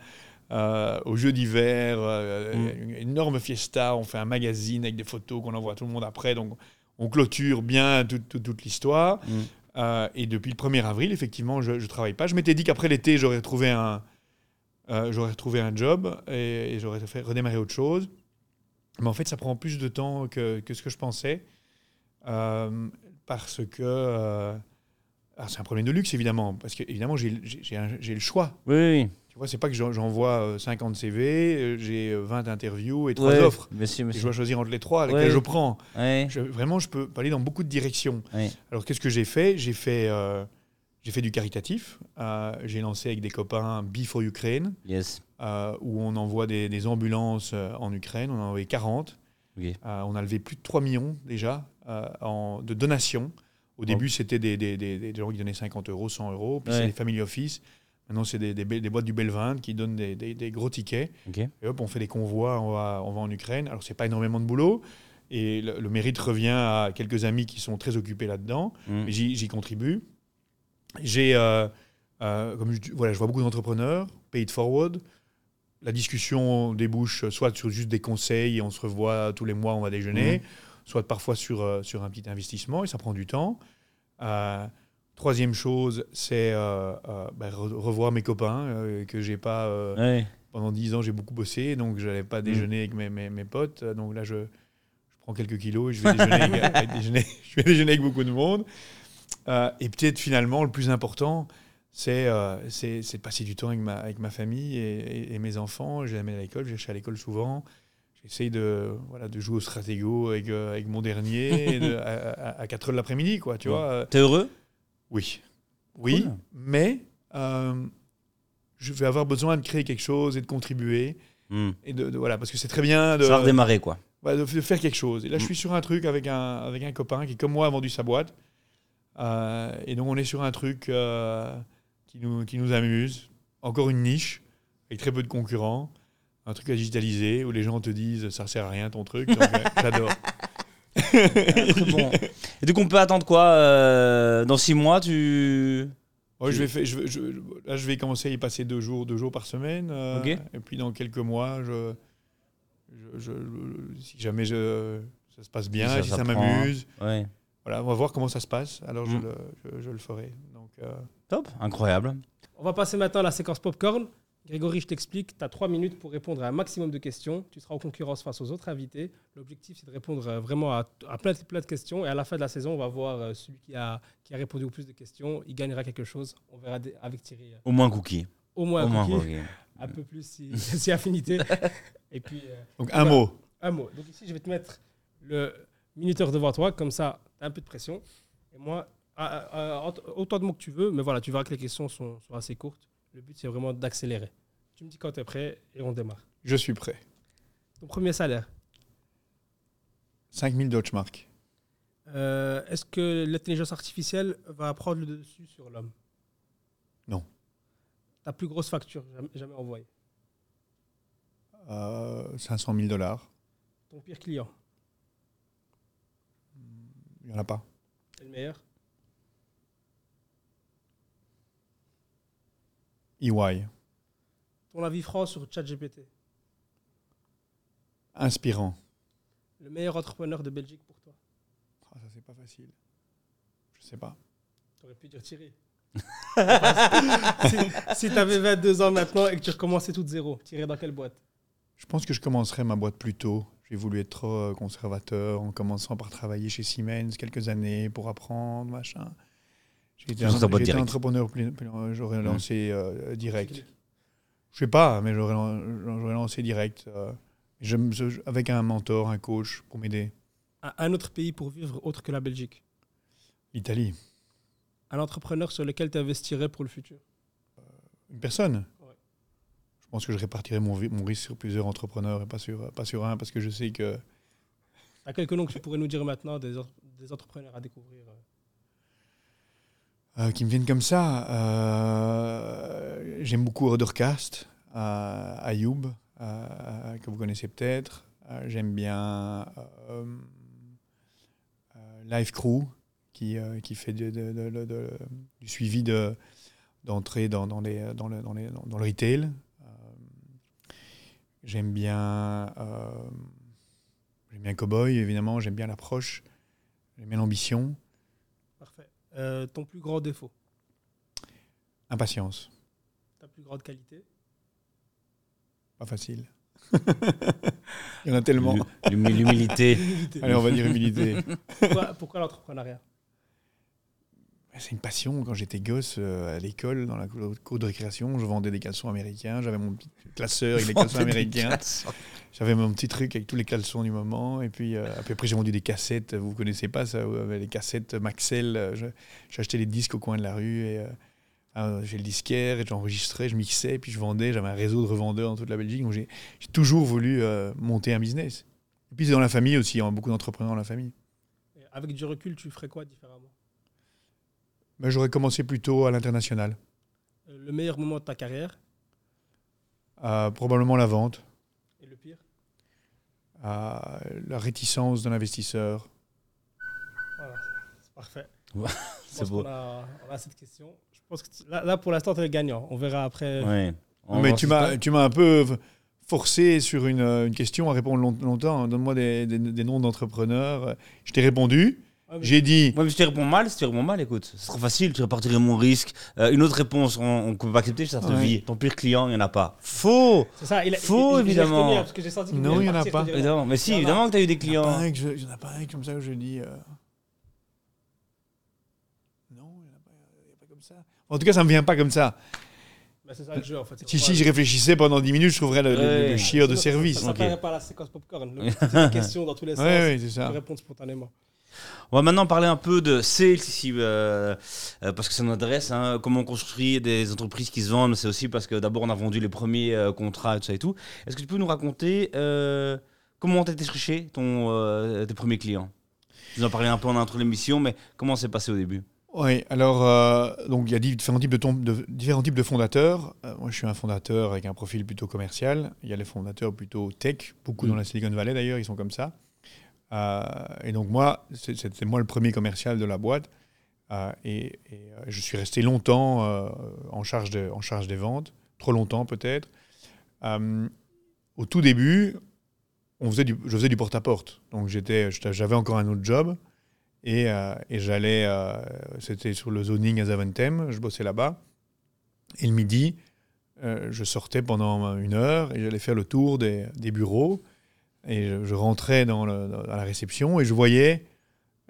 euh, au jeu d'hiver, euh, Mm. une énorme fiesta, on fait un magazine avec des photos qu'on envoie à tout le monde après, donc on clôture bien toute, l'histoire. Mm. Euh, et depuis le 1er avril, effectivement, je ne travaille pas. Je m'étais dit qu'après l'été, j'aurais trouvé un, j'aurais trouvé un job et, et j'aurais fait redémarrer autre chose. Mais en fait, ça prend plus de temps que, que ce que je pensais. Parce que. alors, c'est un problème de luxe, évidemment. Parce que, évidemment, j'ai le choix. Oui, oui. Tu vois, c'est pas que j'en- j'envoie euh, 50 CV, euh, j'ai euh, 20 interviews et 3 Ouais. offres. Monsieur, Et je dois choisir entre les trois, Ouais. lesquelles je prends. Ouais. Je- vraiment, je peux aller dans beaucoup de directions. Alors, qu'est-ce que j'ai fait? J'ai fait, euh, j'ai fait du caritatif. Euh, j'ai lancé avec des copains Before Ukraine, Yes. euh, où on envoie des, des ambulances euh, en Ukraine. On en a envoyé 40. Ok. Euh, on a levé plus de 3 millions déjà euh, en, de donations. Au début, c'était des, des- des- des gens qui donnaient 50 euros, 100 euros. Puis Ouais. c'est des family office. Maintenant, c'est des, des, bel- des boîtes du Belvin qui donnent des, gros tickets. Et hop, on fait des convois, on va, on va en Ukraine. Alors, c'est pas énormément de boulot. Et le, le mérite revient à quelques amis qui sont très occupés là-dedans. Mm. Mais j'y contribue. J'ai, euh, euh, comme je, voilà, je vois beaucoup d'entrepreneurs, pay it forward. La discussion débouche soit sur juste des conseils et on se revoit tous les mois, on va déjeuner, soit parfois sur, euh, sur un petit investissement et ça prend du temps. Euh, troisième chose, c'est euh, euh, re- revoir mes copains euh, que j'ai pas. Ouais. pendant dix ans, j'ai beaucoup bossé, donc je n'allais pas déjeuner avec mes, mes, mes potes. Donc là, je, je prends quelques kilos et je vais déjeuner, avec, avec déjeuner, je vais déjeuner avec beaucoup de monde. Et peut-être finalement, le plus important, c'est de passer du temps avec ma, avec ma famille et, et- et mes enfants. Je les amène à l'école, je suis à l'école souvent. J'essaye de, voilà, de jouer au stratégo avec, avec mon dernier de- à, à, 4 heures de l'après-midi, quoi, tu Ouais. vois. T'es heureux? Oui. Oui, Cool. mais euh, je vais avoir besoin de créer quelque chose et de contribuer. Mm. Et de, de- voilà, parce que c'est très bien de, Ça redémarrer, quoi. ouais, de, de faire quelque chose. Et là, je Mm. suis sur un truc avec un, avec un copain qui, comme moi, a vendu sa boîte. Euh, et donc, on est sur un truc euh, qui, nous, qui nous amuse. Encore une niche, avec très peu de concurrents. Un truc à digitaliser où les gens te disent ça sert à rien ton truc. J'adore. Très bon. Et donc, on peut attendre quoi euh, Dans six mois, tu. Ouais, je vais faire- je, je- là, je vais commencer à y passer deux jours, deux jours par semaine. euh, Ok. Et puis dans quelques mois, je, je- je- si jamais je, ça se passe bien, ça si ça m'amuse, Ouais. voilà, on va voir comment ça se passe. Alors je, Mm. le, je, je le ferai. Donc euh, Top, incroyable. On va passer maintenant à la séquence popcorn. Grégory, je t'explique. Tu as trois minutes pour répondre à un maximum de questions. Tu seras en concurrence face aux autres invités. L'objectif, c'est de répondre euh, vraiment à, à plein, de- plein de questions. Et à la fin de la saison, on va voir euh, celui qui a, qui a répondu au plus de questions. Il gagnera quelque chose. On verra avec Thierry. euh, Au moins cookie. Au moins Au moins cookie, un peu plus si, si affinité. Et puis, Donc un mot. un mot. Donc ici, je vais te mettre le minuteur devant toi. Comme ça, tu as un peu de pression. Et moi, ah, ah, ah, autant de mots que tu veux. Mais voilà, tu verras que les questions sont, sont assez courtes. Le but, c'est vraiment d'accélérer. Tu me dis quand tu es prêt et on démarre. Je suis prêt. Ton premier salaire? 5000 Deutschmark. Euh, Est-ce que l'intelligence artificielle va prendre le dessus sur l'homme? Non. Ta plus grosse facture jamais, jamais envoyée? Euh, 500 000 dollars. Ton pire client? Il n'y en a pas. Et le meilleur? EY. Ton avis franc sur ChatGPT. Inspirant. Le meilleur entrepreneur de Belgique pour toi. Ah, ça, c'est pas facile. Je sais pas. Tu aurais pu dire Thierry. si tu avais 22 ans maintenant et que tu recommençais tout de zéro, tu irais dans quelle boîte? Je pense que je commencerai ma boîte plus tôt. J'ai voulu être trop conservateur en commençant par travailler chez Siemens quelques années pour apprendre, machin. J'ai été, direct. entrepreneur, plus- j'aurais lancé euh, direct. Je sais pas, mais j'aurais lan- j'aurais lancé direct. euh, je avec un mentor, un coach pour m'aider. Un un autre pays pour vivre autre que la Belgique? L'Italie. Un entrepreneur sur lequel tu investirais pour le futur? Une personne? Ouais. Je pense que je répartirais mon, mon risque sur plusieurs entrepreneurs et pas sur, pas sur un parce que je sais que Tu as quelques noms que tu pourrais nous dire maintenant des, en- des entrepreneurs à découvrir euh. Qui me viennent comme ça. Euh, J'aime beaucoup Ordercast, euh, Ayoub, que vous connaissez peut-être. J'aime bien Live Crew, qui, qui fait de- du suivi de- d'entrée dans, dans, dans, le, dans, dans- le retail. J'aime bien, j'aime bien Cowboy, évidemment. J'aime bien l'approche. J'aime bien l'ambition. Euh, ton plus grand défaut, Impatience. ta plus grande qualité. Pas facile. Il y en a tellement. L'humi- L'humilité. Allez, on va dire humilité. pourquoi pourquoi l'entrepreneuriat? C'est une passion. Quand j'étais gosse euh, à l'école, dans la cour de récréation, je vendais des caleçons américains. J'avais mon petit classeur avec les caleçons américains. J'avais mon petit truc avec tous les caleçons du moment. Et puis, euh, après, j'ai vendu des cassettes. Vous connaissez pas ça avez Les cassettes Maxell. euh, je- J'achetais les disques au coin de la rue. Et, euh, euh, j'ai le disquaire et j'enregistrais, je mixais, puis je vendais. J'avais un réseau de revendeurs dans toute la Belgique. Donc j'ai j'ai toujours voulu euh, monter un business. Et puis, c'est dans la famille aussi. Il y a beaucoup d'entrepreneurs dans la famille. Et Avec du recul, tu ferais quoi différemment? Mais j'aurais commencé plutôt à l'international. Euh, Le meilleur moment de ta carrière Euh, probablement la vente, et le pire euh, la réticence de l'investisseur. Voilà, c'est parfait. C'est beau. a, on a cette question. Je pense que tu- là, là, pour l'instant, tu es le gagnant. On verra après. Ouais. On mais tu m'as, tu m'as un peu forcé sur une, une question à répondre long- longtemps. Donne-moi des, des- des noms d'entrepreneurs. Je t'ai répondu. Ah, J'ai dit. Ouais, mais si tu réponds mal, si tu réponds mal, écoute, c'est trop facile, tu répartirais mon risque. Euh, une autre réponse, on ne peut pas accepter, ça te Ouais. vie. Ton pire client, il n'y en a pas. Faux C'est ça, il a, Faux, il- il- évidemment. retenu, parce que j'ai senti Non, il y en a pas. Évidemment, mais si, évidemment que tu as eu des clients. il y en a pas un comme ça que je dis. euh, Non, il n'y en a pas, comme ça. En tout cas, ça me vient pas comme ça. Bah, c'est ça le jeu en fait. Si, si je réfléchissais pendant 10 minutes, je trouverais le, le- Ouais. le chieur de service. Ça Ok. s'appellerait pas la séquence popcorn. C'est des questions dans tous les sens. Oui, oui, c'est Tu ça. répondre spontanément. On va maintenant parler un peu de sales ici, euh, euh, parce que ça nous intéresse. hein, comment on construit des entreprises qui se vendent. C'est aussi parce que d'abord, on a vendu les premiers euh, contrats et tout ça et tout. Est-ce que tu peux nous raconter comment t'as été chercher ton, tes premiers clients? Tu nous en parlais un peu en intro de l'émission, mais comment c'est passé au début? Oui, alors euh, donc il y a différents types de, tom- de- différents types de fondateurs. Euh, moi, je suis un fondateur avec un profil plutôt commercial. Il y a les fondateurs plutôt tech, beaucoup Mm. dans la Silicon Valley d'ailleurs, ils sont comme ça. Euh, et donc moi, c'était moi le premier commercial de la boîte. Euh, et euh, je suis resté longtemps en, charge en charge des ventes, trop longtemps peut-être. Au tout début, on faisait du, je faisais du porte-à-porte. Donc j'avais encore un autre job. Et, et j'allais, c'était sur le zoning à Zaventem, je bossais là-bas. Et le midi, je sortais pendant une heure et j'allais faire le tour des, des bureaux. Et je, je rentrais dans, le- dans la réception et je voyais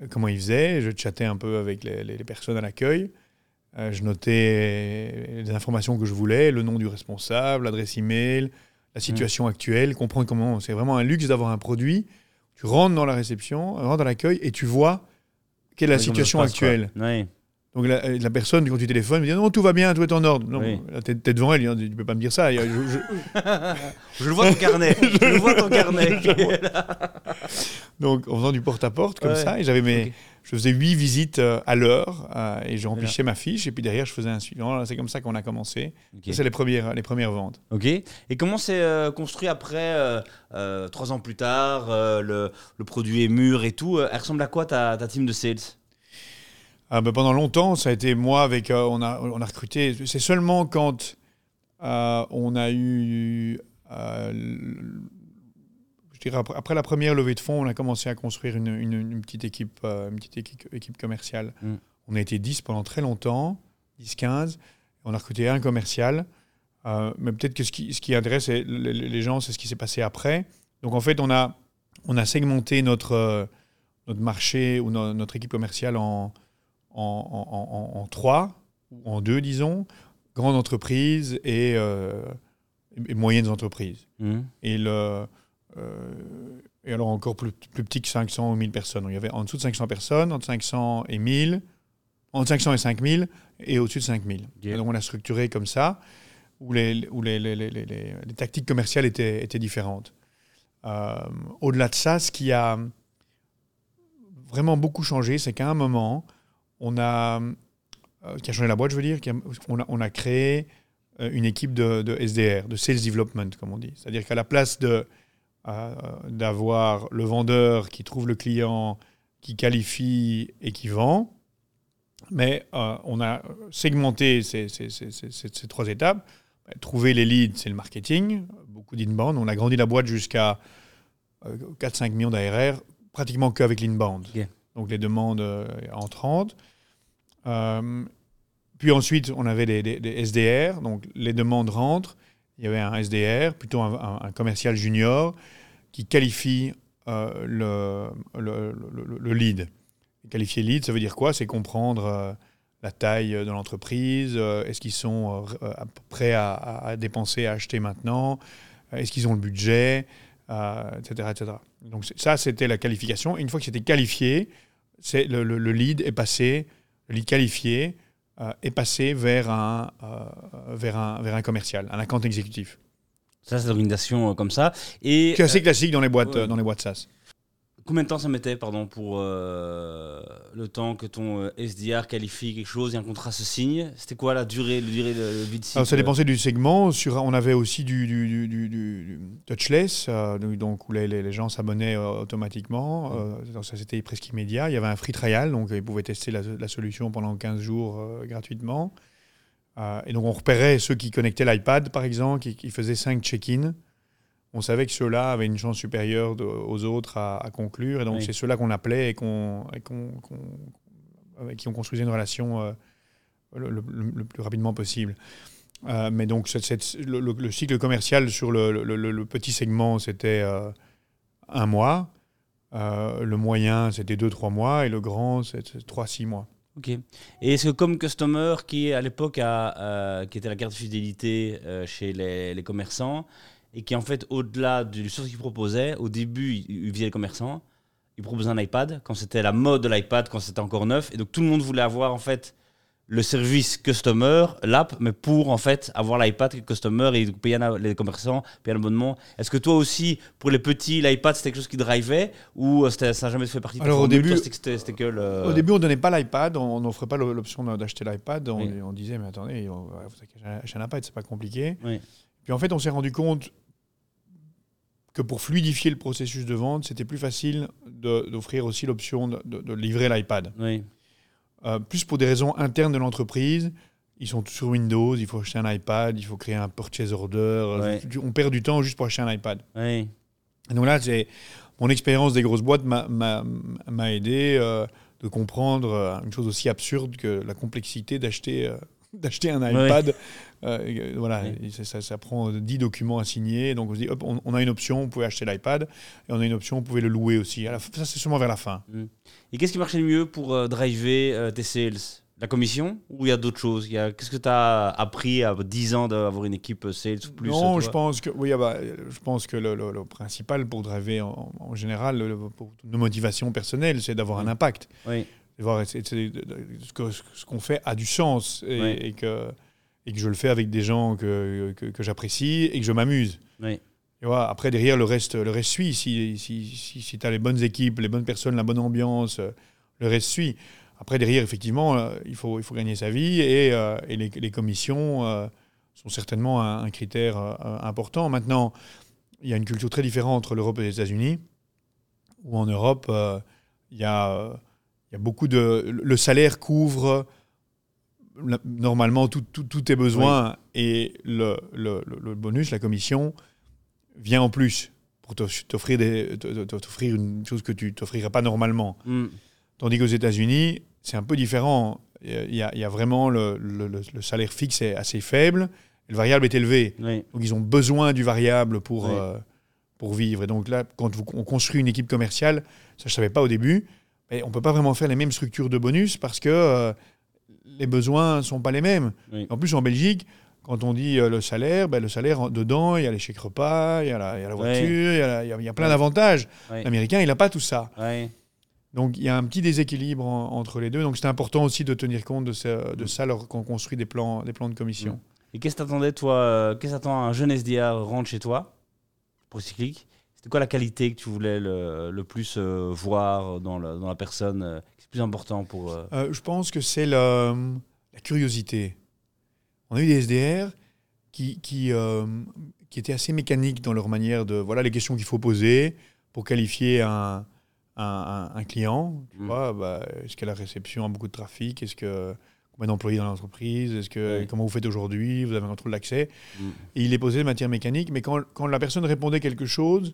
comment ils faisaient. Je chattais un peu avec les, les- les personnes à l'accueil. Euh, je notais les informations que je voulais, le nom du responsable, l'adresse email, la situation actuelle, comprendre comment. C'est vraiment un luxe d'avoir un produit. Tu rentres dans la réception, rentres dans l'accueil et tu vois quelle est la situation actuelle. Ouais. Donc la, euh, la personne, quand tu téléphones, me dit non, tout va bien, tout est en ordre. Non, Oui. là, t'es, t'es devant elle, tu peux pas me dire ça. Je- je- Je le vois ton carnet. je le vois ton carnet. donc en faisant du porte-à-porte comme Ouais. ça, et j'avais mes, je faisais huit visites euh, à l'heure euh, et je remplissais ma fiche et puis derrière je faisais un suivant. C'est comme ça qu'on a commencé. Ça, C'est les premières, les premières ventes. Ok. Et comment c'est euh, construit après, euh, euh, trois ans plus tard, euh, le, le produit est mûr et tout Elle ressemble à quoi ta, ta team de sales? Ah, ben, pendant longtemps, ça a été moi avec. euh, on, a, on a recruté. C'est seulement quand euh, on a eu. euh, je dirais après, après la première levée de fonds, on a commencé à construire une, une- une petite équipe, une petite équipe, équipe commerciale. Mm. On a été 10 pendant très longtemps, 10-15. On a recruté un commercial. Mais peut-être que ce qui, ce qui intéresse les, gens, c'est ce qui s'est passé après. Donc en fait, on a, on a segmenté notre, notre marché ou no- notre équipe commerciale en, en, en- en- en trois, ou en deux, disons, grandes entreprises et, euh, et moyennes entreprises. Mhm. Et, le, euh, et alors encore plus, plus petit que 500 ou 1000 personnes. Il y avait en dessous de 500 personnes, entre 500 et 1000, entre 500 et 5000 et au-dessus de 5000. Ok. Et Donc on a structuré comme ça, où les, où les, les, les- les- les- les tactiques commerciales étaient, étaient différentes. Euh, Au-delà de ça, ce qui a vraiment beaucoup changé, c'est qu'à un moment, on a, euh, qui a changé la boîte, je veux dire, on, a, créé euh, une équipe de, SDR, de Sales Development, comme on dit. C'est-à-dire qu'à la place euh, d'avoir le vendeur qui trouve le client, qui qualifie et qui vend, mais on a segmenté ces, trois étapes. Trouver les leads, c'est le marketing, beaucoup d'inbound. On a grandi la boîte jusqu'à euh, 4-5 millions d'ARR, pratiquement qu'avec l'inbound. Ok. Donc les demandes euh, entrantes. Euh, puis ensuite, on avait des, SDR, donc les demandes rentrent. Il y avait un SDR, plutôt un, commercial junior, qui qualifie euh, le, le- le- le lead. Qualifier lead, ça veut dire quoi? C'est comprendre la taille de l'entreprise, est-ce qu'ils sont euh, à dépenser, à acheter maintenant, est-ce qu'ils ont le budget, etc., etc. Donc ça, c'était la qualification. Une fois que c'était qualifié, c'est le, le- le lead est passé, le lead qualifié euh, est passé vers un, euh, vers, un, vers un commercial, un account exécutif. Ça, c'est l'organisation euh, comme ça. Et C'est assez euh, classique dans les boîtes, ouais. dans les boîtes SaaS. Combien de temps ça mettait, pardon, pour euh, le temps que ton euh, SDR qualifie quelque chose et un contrat se signe? C'était quoi la durée, le durée, le, le vide cycle? Alors, ça dépendait du segment. Sur, on avait aussi du, touchless, euh, donc où les, gens s'abonnaient automatiquement. Donc ça, c'était presque immédiat. Il y avait un free trial, donc ils pouvaient tester la, la solution pendant 15 jours gratuitement. Et donc, on repérait ceux qui connectaient l'iPad, par exemple, qui, qui faisaient 5 check-in. On savait que ceux-là avaient une chance supérieure de- aux autres à, à conclure. Et donc, Oui. c'est ceux-là qu'on appelait et, qu'on, avec qui on construisait une relation euh, le- le- le- le plus rapidement possible. Euh, mais donc, cette- cette- le, le- le cycle commercial sur le, petit segment, c'était euh, un mois. Le moyen, c'était deux, trois mois. Et le grand, c'était trois, six mois. Ok. Et est-ce que comme customer qui à l'époque a, euh, qui était la carte de fidélité euh, chez les, les commerçants et qui en fait au-delà du service qu'il proposait, au début il, il visait les commerçants, il proposait un iPad quand c'était la mode de l'iPad, quand c'était encore neuf, et donc tout le monde voulait avoir en fait le service customer, l'app, mais pour en fait avoir l'iPad que customer et payer un- les commerçants, payer un abonnement. Est-ce que toi aussi, pour les petits, l'iPad c'était quelque chose qui drivait ou euh, ça n'a jamais fait partie de Alors, au début- c'était que le... Au début, on donnait pas l'iPad, on n'offrait pas l'option d'acheter l'iPad. On, Oui. on disait, mais attendez, acheté un iPad, c'est pas compliqué. Oui. Puis en fait, on s'est rendu compte que pour fluidifier le processus de vente, c'était plus facile de- d'offrir aussi l'option de, livrer l'iPad. Oui. Euh, plus pour des raisons internes de l'entreprise. Ils sont tous sur Windows, il faut acheter un iPad, il faut créer un purchase order. Ouais. On perd du temps juste pour acheter un iPad. Oui. Et donc là, mon expérience des grosses boîtes m'a- aidé. euh, de comprendre euh, une chose aussi absurde que la complexité d'acheter euh, d'acheter un iPad. Euh, euh, voilà, et ça, prend 10 documents à signer. Donc on se dit, hop, on, on a une option, vous pouvez acheter l'iPad. Et on a une option, vous pouvez le louer aussi. Ça, c'est seulement vers la fin. Et qu'est-ce qui marchait le mieux pour euh, driver euh, tes sales? La commission Ou il y a d'autres choses? A- Qu'est-ce que tu as appris à 10 ans d'avoir une équipe euh, sales ou plus non, euh, je pense que oui, ah bah, euh, je pense que le, le- le principal pour driver en, en général, le- pour nos motivations personnelles, c'est d'avoir un Mm. impact. Oui. Voir ce que- ce qu'on fait a du sens et que, et que je le fais avec des gens que, que, que j'apprécie et que je m'amuse. Oui. Après, derrière, le reste, le reste suit. Si, si, si, si tu as les bonnes équipes, les bonnes personnes, la bonne ambiance, euh, le reste suit. Après, derrière, effectivement, euh, il, faut, il faut gagner sa vie et, euh, et les, les commissions euh, sont certainement un, un critère euh, important. Maintenant, il y a une culture très différente entre l'Europe et les États-Unis, où en Europe, il y, a, il y a beaucoup de... Le salaire couvre la- normalement tout- tout- tous tes besoins et le, le- bonus, la commission, vient en plus pour t'off- t'offrir une chose que tu t'offrirais pas normalement. Mm. Tandis qu'aux États-Unis, c'est un peu différent. Il y a, il y a vraiment le, le- salaire fixe est assez faible, le variable est élevé. Oui. Donc ils ont besoin du variable pour, Oui. euh, pour vivre. Et donc là, quand vous- on construit une équipe commerciale, ça je ne savais pas au début, mais on ne peut pas vraiment faire les mêmes structures de bonus parce que euh, les besoins ne sont pas les mêmes. Oui. En plus, en Belgique, quand on dit euh, le salaire, ben, le salaire, dedans, il y a les chèques repas, il y a la, il y a la Ouais. voiture, il y a, y a- il y a plein Ouais. d'avantages. Ouais. L'Américain, il n'a pas tout ça. Donc il y a un petit déséquilibre en- entre les deux. Donc c'est important aussi de tenir compte de, ça- de ça lorsqu'on construit des plans, des plans de commission. Mm. Et qu'est-ce que t'attendais, toi euh, Qu'est-ce que t'attend un jeune SDR rentre chez toi pour Cyclic C'était quoi la qualité que tu voulais le, le plus euh, voir dans, le- dans la personne euh, qui est plus important pour. euh, Euh, je pense que c'est la curiosité. On a eu des SDR qui, qui, qui étaient assez mécaniques dans leur manière de. Voilà les questions qu'il faut poser pour qualifier un, un, un- un client. Tu Mm. vois, bah, est-ce que la réception a beaucoup de trafic? Est-ce que. Combien d'employés dans l'entreprise Est-ce que comment vous faites aujourd'hui Vous avez un contrôle d'accès mm. Et il est posé de matière mécanique, mais quand, quand la personne répondait quelque chose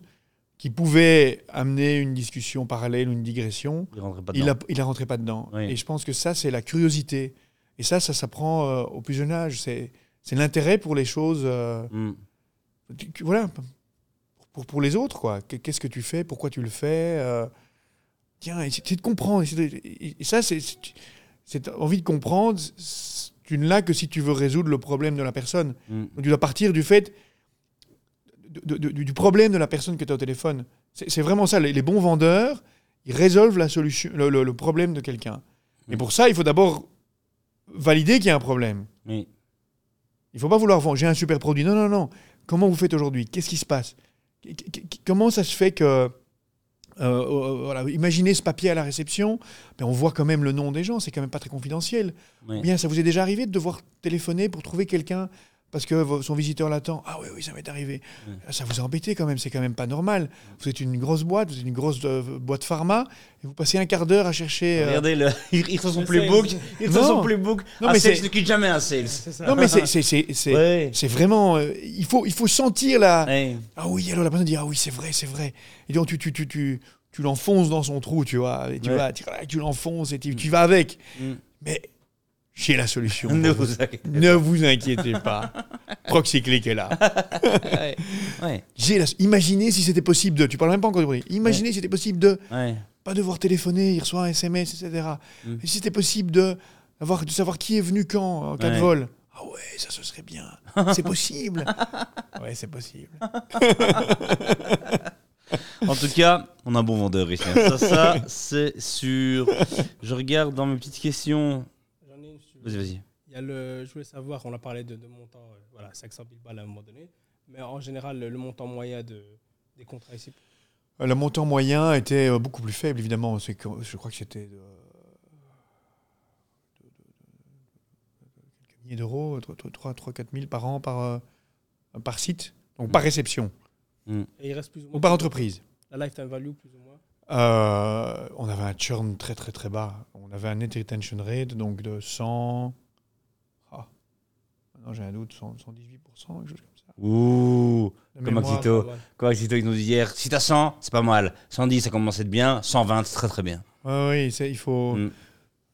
qui pouvait amener une discussion parallèle ou une digression, Il pas il la rentrait pas dedans. Oui. Et je pense que ça, c'est la curiosité. Et ça, ça s'apprend euh, au plus jeune âge. C'est c'est l'intérêt pour les choses. euh, Mm. voilà. Pour, pour les autres, quoi. Qu'est- Qu'est-ce que tu fais? Pourquoi tu le fais euh, Tiens, essayer de comprendre. et ça, c'est- cette envie de comprendre. Tu ne l'as que si tu veux résoudre le problème de la personne. Mm. Donc, tu dois partir du fait de- de- du problème de la personne que tu as au téléphone. C'est vraiment ça. Les, les bons vendeurs, ils résolvent la solution, le, le- le problème de quelqu'un. Et Mm. pour ça, il faut d'abord valider qu'il y a un problème. Il faut pas vouloir vendre. J'ai un super produit. Non, non, non. Comment vous faites aujourd'hui? Qu'est-ce qui se passe? Comment ça se fait que euh, euh, voilà, imaginez ce papier à la réception, mais on voit quand même le nom des gens, c'est quand même pas très confidentiel. Oui. Bien, ça vous est déjà arrivé de devoir téléphoner pour trouver quelqu'un parce que son visiteur l'attend Ah oui, oui, ça m'est arrivé. Ouais. Ça vous a embêté quand même, c'est quand même pas normal. Vous êtes une grosse boîte, vous êtes une grosse euh, boîte pharma, et vous passez un quart d'heure à chercher. euh, Regardez, le, il, il reçoit son Le playbook. sales. Il reçoit Non. son playbook. Non, un mais sales c'est- ne quitte jamais un sales. Non, mais c'est- c'est- c'est c'est- Ouais. c'est vraiment. euh, il, faut, il faut sentir la. Ouais. Ah oui, alors la personne dit Ah oui, c'est vrai, c'est vrai. Et donc tu, tu, tu, tu, tu l'enfonces dans son trou, tu vois. Et tu, Ouais. vas, tu, tu l'enfonces et tu, tu vas avec. Mm. Mais j'ai la solution. Ne vous inquiétez Ne vous inquiétez pas. Proxyclick est là. Ouais. Ouais. J'ai la- Imaginez si c'était possible de. Tu parles même pas encore du bruit. Imaginez si c'était possible de Ouais. pas devoir téléphoner, il reçoit un SMS, etc. Mm. Et si c'était possible de, avoir, de savoir qui est venu quand en cas de vol. Ah ouais, ça ce serait bien. C'est possible. ouais, c'est possible. En tout cas, on a un bon vendeur ici. hein. Ça, ça c'est sûr. Je regarde dans mes petites questions. J'en ai une, si tu veux. Vas-y, vas-y. Il y a le, je voulais savoir, on a parlé de, de montant, euh, voilà, 500 000 balles à un moment donné, mais en général, le, le montant moyen de, des contrats ici. Euh, Le montant moyen était euh, beaucoup plus faible, évidemment. C'est que- je crois que c'était de, de- de- de- quelques milliers d'euros, 3 4 000 par an par, euh, par site, donc par réception, Et il reste plus ou moins ou par entreprise. la lifetime value, plus ou moins. Euh, on avait un churn très très très bas. On avait un net retention rate donc de 100. Ah, maintenant j'ai un doute, 100, 118%, quelque chose comme ça. Ouh. De Comme. Axito. Il nous dit hier, si t'as 100, c'est pas mal. 110, ça commence à être bien. 120, c'est très très bien. Ouais, oui, c'est- il faut. Mm.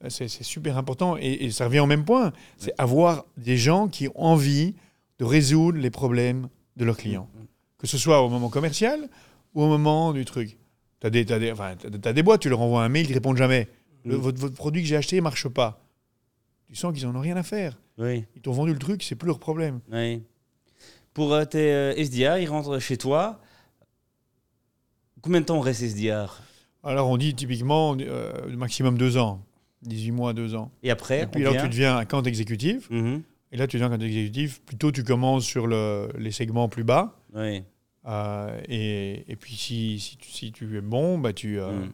C'est c'est super important et, et ça revient au même point. C'est avoir des gens qui ont envie de résoudre les problèmes de leurs clients. Mm. Que ce soit au moment commercial ou au moment du truc. Tu as, des, t'as des, enfin, des boîtes, tu leur envoies un mail, ils ne répondent jamais. Le- Mm. votre, votre produit que j'ai acheté ne marche pas. Tu sens qu'ils n'en ont rien à faire. Oui, Ils t'ont vendu le truc, c'est plus leur problème. oui. Pour euh, tes euh, SDR, ils rentrent chez toi. Combien de temps reste SDR Alors on dit typiquement euh, maximum deux ans. 18 mois, deux ans. Et après, Et puis vient tu deviens un compte exécutif. Mhm. Et là tu deviens un compte exécutif. Plutôt tu commences sur le- les segments plus bas. Oui. Euh, et, et puis si, si, tu, si tu es bon, bah, tu, euh, Mm.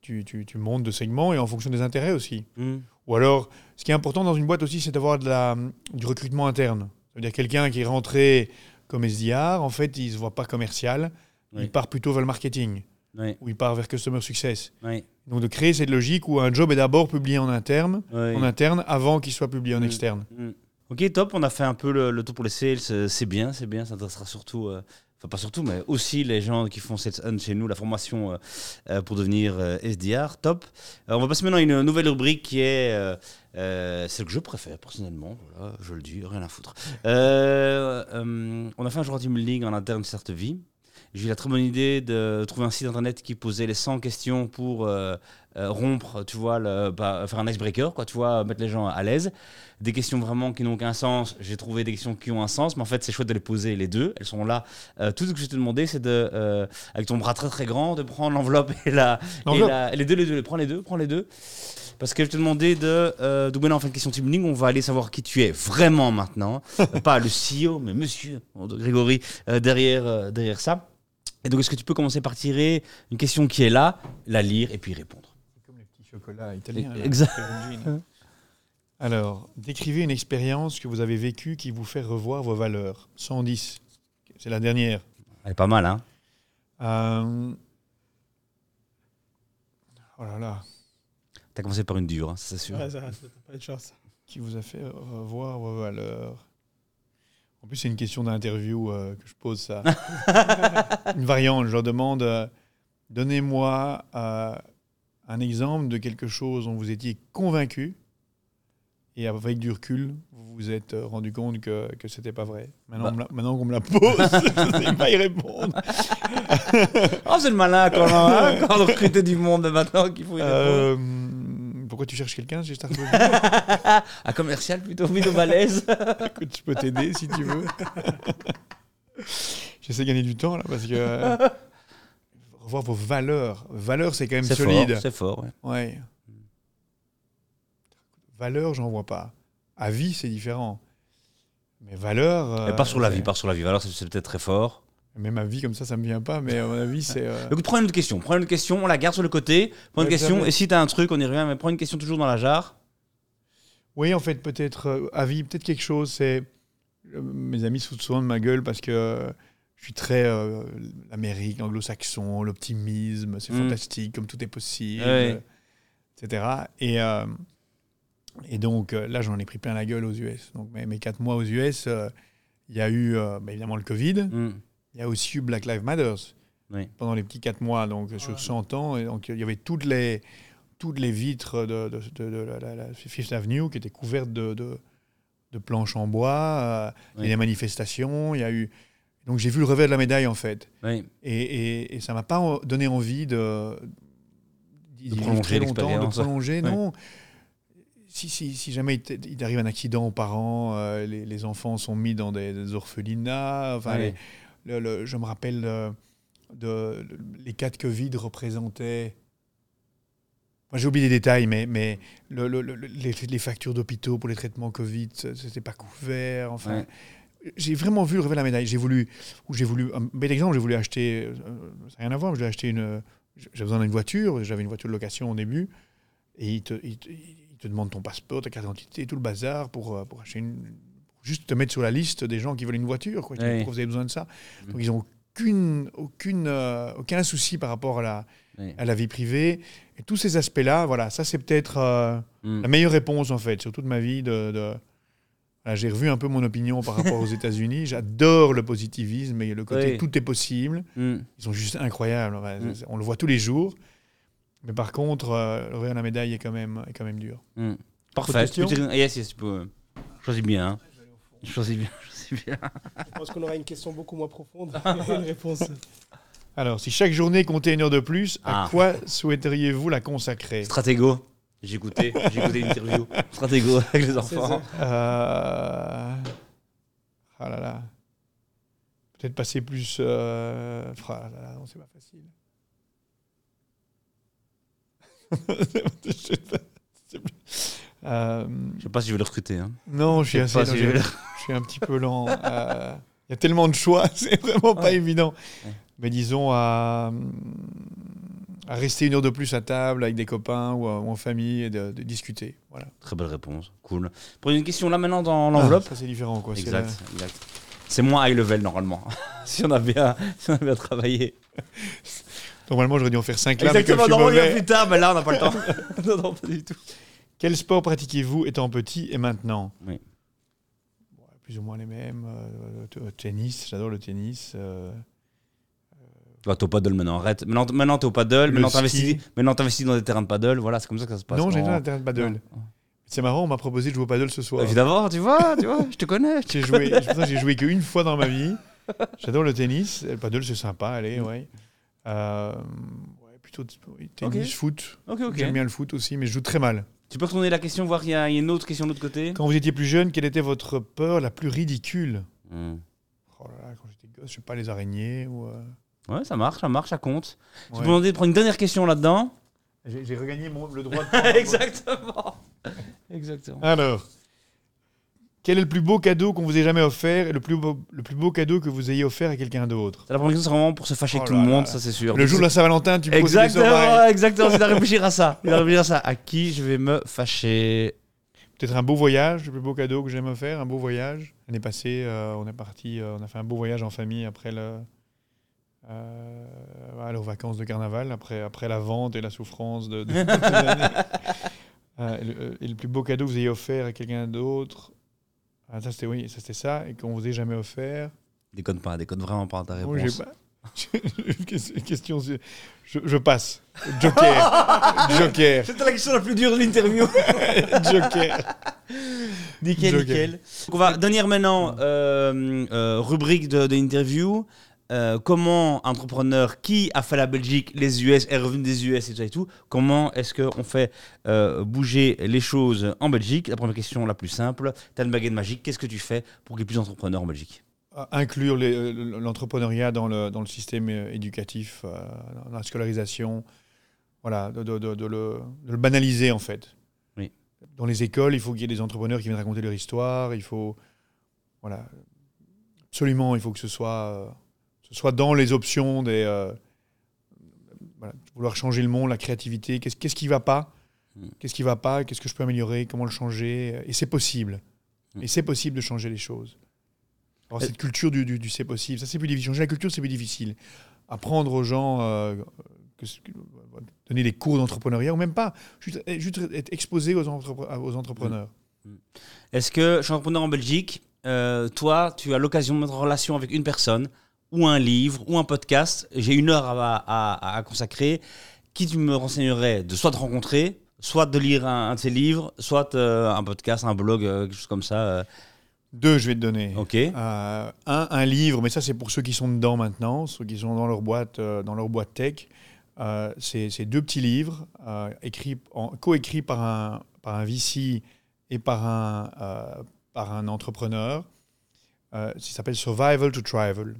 tu, tu, tu montes de segments et en fonction des intérêts aussi. Mm. Ou alors, ce qui est important dans une boîte aussi, c'est d'avoir de la, du recrutement interne. Ça veut dire quelqu'un qui est rentré comme SDR, en fait, il ne se voit pas commercial, Oui. il part plutôt vers le marketing, Oui. ou il part vers Customer Success. Oui. Donc de créer cette logique où un job est d'abord publié en interne, en interne avant qu'il soit publié en Mm. externe. Ok, top. On a fait un peu le, le tour pour les sales. euh, C'est bien, c'est bien. Ça intéressera surtout, euh, pas surtout, mais aussi les gens qui font Sales Hunt chez nous, la formation euh, euh, pour devenir euh, SDR. Top. On va passer maintenant à une nouvelle rubrique qui est celle que je préfère personnellement. Je le dis, rien à foutre. On a fait un joueur Team League en interne Start Vie. J'ai eu la très bonne idée de trouver un site internet qui posait les 100 questions pour euh, rompre, tu vois, le, bah, faire un icebreaker, quoi, tu vois, mettre les gens à l'aise. Des questions vraiment qui n'ont aucun sens. J'ai trouvé des questions qui ont un sens, mais en fait, c'est chouette de les poser les deux. Elles sont là. Euh, tout ce que je te demander, c'est de, euh, avec ton bras très très grand, de prendre l'enveloppe et la, et la- les deux, les deux. Prends les deux, prends les deux. Parce que je te demandais de, euh, de maintenant en fin de question building, on va aller savoir qui tu es vraiment maintenant. Euh, pas le CEO, mais monsieur Grégory euh, derrière, euh, derrière ça. Et donc, est-ce que tu peux commencer par tirer une question qui est là, la lire et puis y répondre? Italiens. là, Exact. Alors, décrivez une expérience que vous avez vécue qui vous fait revoir vos valeurs. 110. C'est la dernière. Elle est pas mal, hein Euh, Oh là là. T'as commencé par une dure, hein, c'est sûr. Ouais, ça, pas de chance. Qui vous a fait revoir vos valeurs En plus, c'est une question d'interview euh, que je pose ça. une variante. Je leur demande euh, donnez-moi euh, un exemple de quelque chose dont vous étiez convaincu et avec du recul, vous vous êtes euh, rendu compte que, que c'était pas vrai. Maintenant, Bah. maintenant qu'on me la pose, je ne sais pas y répondre. Oh, c'est le malin quand, hein, quand on recrutait du monde maintenant qu'il faut y répondre. Euh, pourquoi tu cherches quelqu'un chez Startup Un commercial plutôt plutôt balèze. Écoute, je peux t'aider si tu veux. J'essaie de gagner du temps là parce que euh, revoir vos valeurs. Valeurs, c'est quand même solide. c'est fort. ouais. Ouais. Valeurs, j'en vois pas. Avis, c'est différent. Mais valeurs. Euh, pas sur la vie, c'est- pas sur la vie. Alors c'est- peut-être très fort. Même avis comme ça, ça me vient pas. Mais à mon avis, c'est. euh, Écoute, prends une autre question. Prends une autre question, on la garde sur le côté. Prends une Ouais, question, ça, et si t'as un truc, on y revient, mais prends une question toujours dans la jarre. Oui, en fait, peut-être euh, avis, peut-être quelque chose. C'est euh, mes amis se foutent souvent de ma gueule parce que euh, je suis très euh, l'Amérique, l'anglo-saxon, l'optimisme, c'est Mm. fantastique, comme tout est possible, Ouais. etc. Et euh, et donc euh, là, j'en ai pris plein la gueule aux US. Donc mes, mes quatre mois aux US, euh, il y a eu euh, bah, évidemment le Covid. Hmm. Il y a aussi eu Black Lives Matter Oui. pendant les petits quatre mois, donc sur Ouais. 100 ans. Et donc il y avait toutes les, toutes les vitres de, de, de- de la, la- la Fifth Avenue qui étaient couvertes de, de, de planches en bois. euh, Il y a des manifestations. Il y a eu. Donc j'ai vu le revers de la médaille en fait. Oui. Et, et, et ça m'a pas donné envie de, vivre prolonger très longtemps, de prolonger. Ouais. Non. Si, si, si jamais il, arrive un accident aux parents, euh, les, les enfants sont mis dans des, des orphelinats. Enfin, Oui. les- le- le- je me rappelle de, de- les cas de Covid représentaient. Moi, j'ai oublié les détails, mais, mais le- le- le- les, les factures d'hôpitaux pour les traitements Covid, ce n'était pas couvert. Enfin, j'ai vraiment vu de la médaille. J'ai voulu, ou j'ai voulu, un bel exemple, j'ai voulu acheter, euh, ça n'a rien à voir, j'ai acheté une, j'avais besoin d'une voiture, j'avais une voiture de location au début, et il te, il te, il te demande ton passeport, ta carte d'identité, tout le bazar pour, euh, pour acheter une, pour juste te mettre sur la liste des gens qui veulent une voiture, quoi. Pourquoi vous avez besoin de ça Mhm. Donc ils ont aucune, aucune, euh, aucun souci par rapport à la, Oui. à la vie privée. Et tous ces aspects-là, voilà, ça c'est peut-être euh, Hmm. la meilleure réponse en fait sur toute ma vie. De, J'ai revu un peu mon opinion par rapport aux États-Unis. J'adore le positivisme et le côté Oui. tout est possible. Hmm. Ils sont juste incroyables. Enfin, Mm. On le voit tous les jours. Mais par contre, euh, l'oreille à la médaille est quand même, est quand même dur. Hmm. Parfait. Yes, yes, tu peux. Choisis bien. hein. Choisis bien. Choisis bien. Je pense qu'on aura une question beaucoup moins profonde et une réponse. Alors, si chaque journée comptait une heure de plus, à Ah. quoi souhaiteriez-vous la consacrer? Stratégo. J'ai écouté, j'ai écouté l'interview. Stratégo avec les enfants. Euh, Ah là là. Peut-être passer plus. euh, Ah là là, non, c'est pas facile. Je sais pas. C'est plus- Euh, Je sais pas si je vais le recruter. Hein. Non, je suis assez. si je, je vais le- je suis un petit peu lent. Euh, Il y a tellement de choix, c'est vraiment pas évident. Ouais. Mais disons à, à rester une heure de plus à table avec des copains ou, ou en famille et de, de discuter. Voilà. Très belle réponse. Cool. Prenez une question là maintenant dans l'enveloppe. Ah, ça c'est différent quoi. c'est exact, la-. C'est moins high level normalement. si on a bien, si on a bien travaillé. Normalement j'aurais dû en faire 5 là, mais je suis normalement, mauvais. plus tard, mais là on n'a pas le temps. non, non, pas du tout. Quel sport pratiquez-vous étant petit et maintenant Oui. Bon, Plus ou moins les mêmes. euh, tennis, j'adore le tennis. euh, Bah, t'es au paddle maintenant, arrête. Maintenant, maintenant t'es au paddle, Le maintenant t'investis, maintenant t'investis dans des terrains de paddle, voilà, c'est comme ça que ça se passe. Non, j'ai quand- été à un terrain de paddle. C'est marrant, on m'a proposé de jouer au paddle ce soir. Évidemment, tu vois, tu vois, je te connais. J'ai joué, j'ai joué qu'une fois dans ma vie. J'adore le tennis. Le paddle, c'est sympa, allez, ouais. Euh, ouais, plutôt tennis, Ok. foot. Ok, ok. J'aime bien le foot aussi, mais je joue très mal. Tu peux retourner la question, voir qu'il y, a il y a une autre question de l'autre côté? Quand vous étiez plus jeune, quelle était votre peur la plus ridicule? Hmm. Oh là là, quand j'étais gosse, je sais pas, les araignées ou. euh, Ouais, ça marche, ça marche, ça compte. Tu ouais. peux demander de prendre une dernière question là-dedans J'ai j'ai regagné mon- le droit de Exactement. Exactement. Alors, quel est le plus beau cadeau qu'on vous ait jamais offert et le plus beau, le plus beau cadeau que vous ayez offert à quelqu'un d'autre? La première question, c'est vraiment pour se fâcher Oh avec tout là le monde, là. ça c'est sûr. Le jour de la Saint-Valentin, tu me poses des Exactement, pareilles. exactement. Tu dois réfléchir à ça. Dois réfléchir à ça. À qui je vais me fâcher? Peut-être un beau voyage, le plus beau cadeau que j'aime offert, un beau voyage. L'année passée, euh, on est parti, euh, on a fait un beau voyage en famille après le, euh, voilà, aux vacances de carnaval, après, après la vente et la souffrance de, de toutes ces années. Euh, et, le, et le plus beau cadeau que vous ayez offert à quelqu'un d'autre, ah, ça c'était oui, ça c'était ça, et qu'on vous ait jamais offert. Déconne pas, déconne vraiment pas ta réponse. Pas. Une question, je, je passe. Joker, Joker, C'était la question la plus dure de l'interview. Joker. nickel, Joker. nickel. Donc on va dernière maintenant euh, euh, rubrique de, de l'interview. Euh, comment un entrepreneur qui a fait la Belgique, les US, est revenu des US et tout ça et tout, comment est-ce qu'on fait euh, bouger les choses en Belgique? La première question la plus simple, tu as une baguette magique, qu'est-ce que tu fais pour qu'il y ait plus d'entrepreneurs en Belgique? Inclure les- l'entrepreneuriat dans le, dans le système euh, éducatif, euh, dans la scolarisation, voilà, de, de- de- de le, le banaliser en fait. Oui. Dans les écoles, il faut qu'il y ait des entrepreneurs qui viennent raconter leur histoire, il faut, voilà, absolument, il faut que ce soit, ce soit dans les options des, euh, voilà, vouloir changer le monde, la créativité, qu'est-ce qu'est-ce qui va pas, Mm. qu'est-ce qui va pas, qu'est-ce que je peux améliorer, comment le changer, et c'est possible. Mm. Et c'est possible de changer les choses. Alors, cette culture du, du, du c'est possible, ça c'est plus difficile. Changer la culture, c'est plus difficile. Apprendre aux gens, euh, que- donner des cours d'entrepreneuriat, ou même pas, juste, juste être exposé aux, entrepre- aux entrepreneurs. Est-ce que, je suis entrepreneur en Belgique, euh, toi, tu as l'occasion de mettre en relation avec une personne, ou un livre, ou un podcast, j'ai une heure à, à- à consacrer, qui tu me renseignerais de soit de rencontrer, soit de lire un, un de ses livres, soit euh, un podcast, un blog, euh, quelque chose comme ça. euh. Deux, je vais te donner. ok. Un, un livre, mais ça c'est pour ceux qui sont dedans maintenant, ceux qui sont dans leur boîte, dans leur boîte tech. C'est deux petits livres écrits, coécrits par un, par un VC et par un, par un entrepreneur. Ça s'appelle Survival to Travel.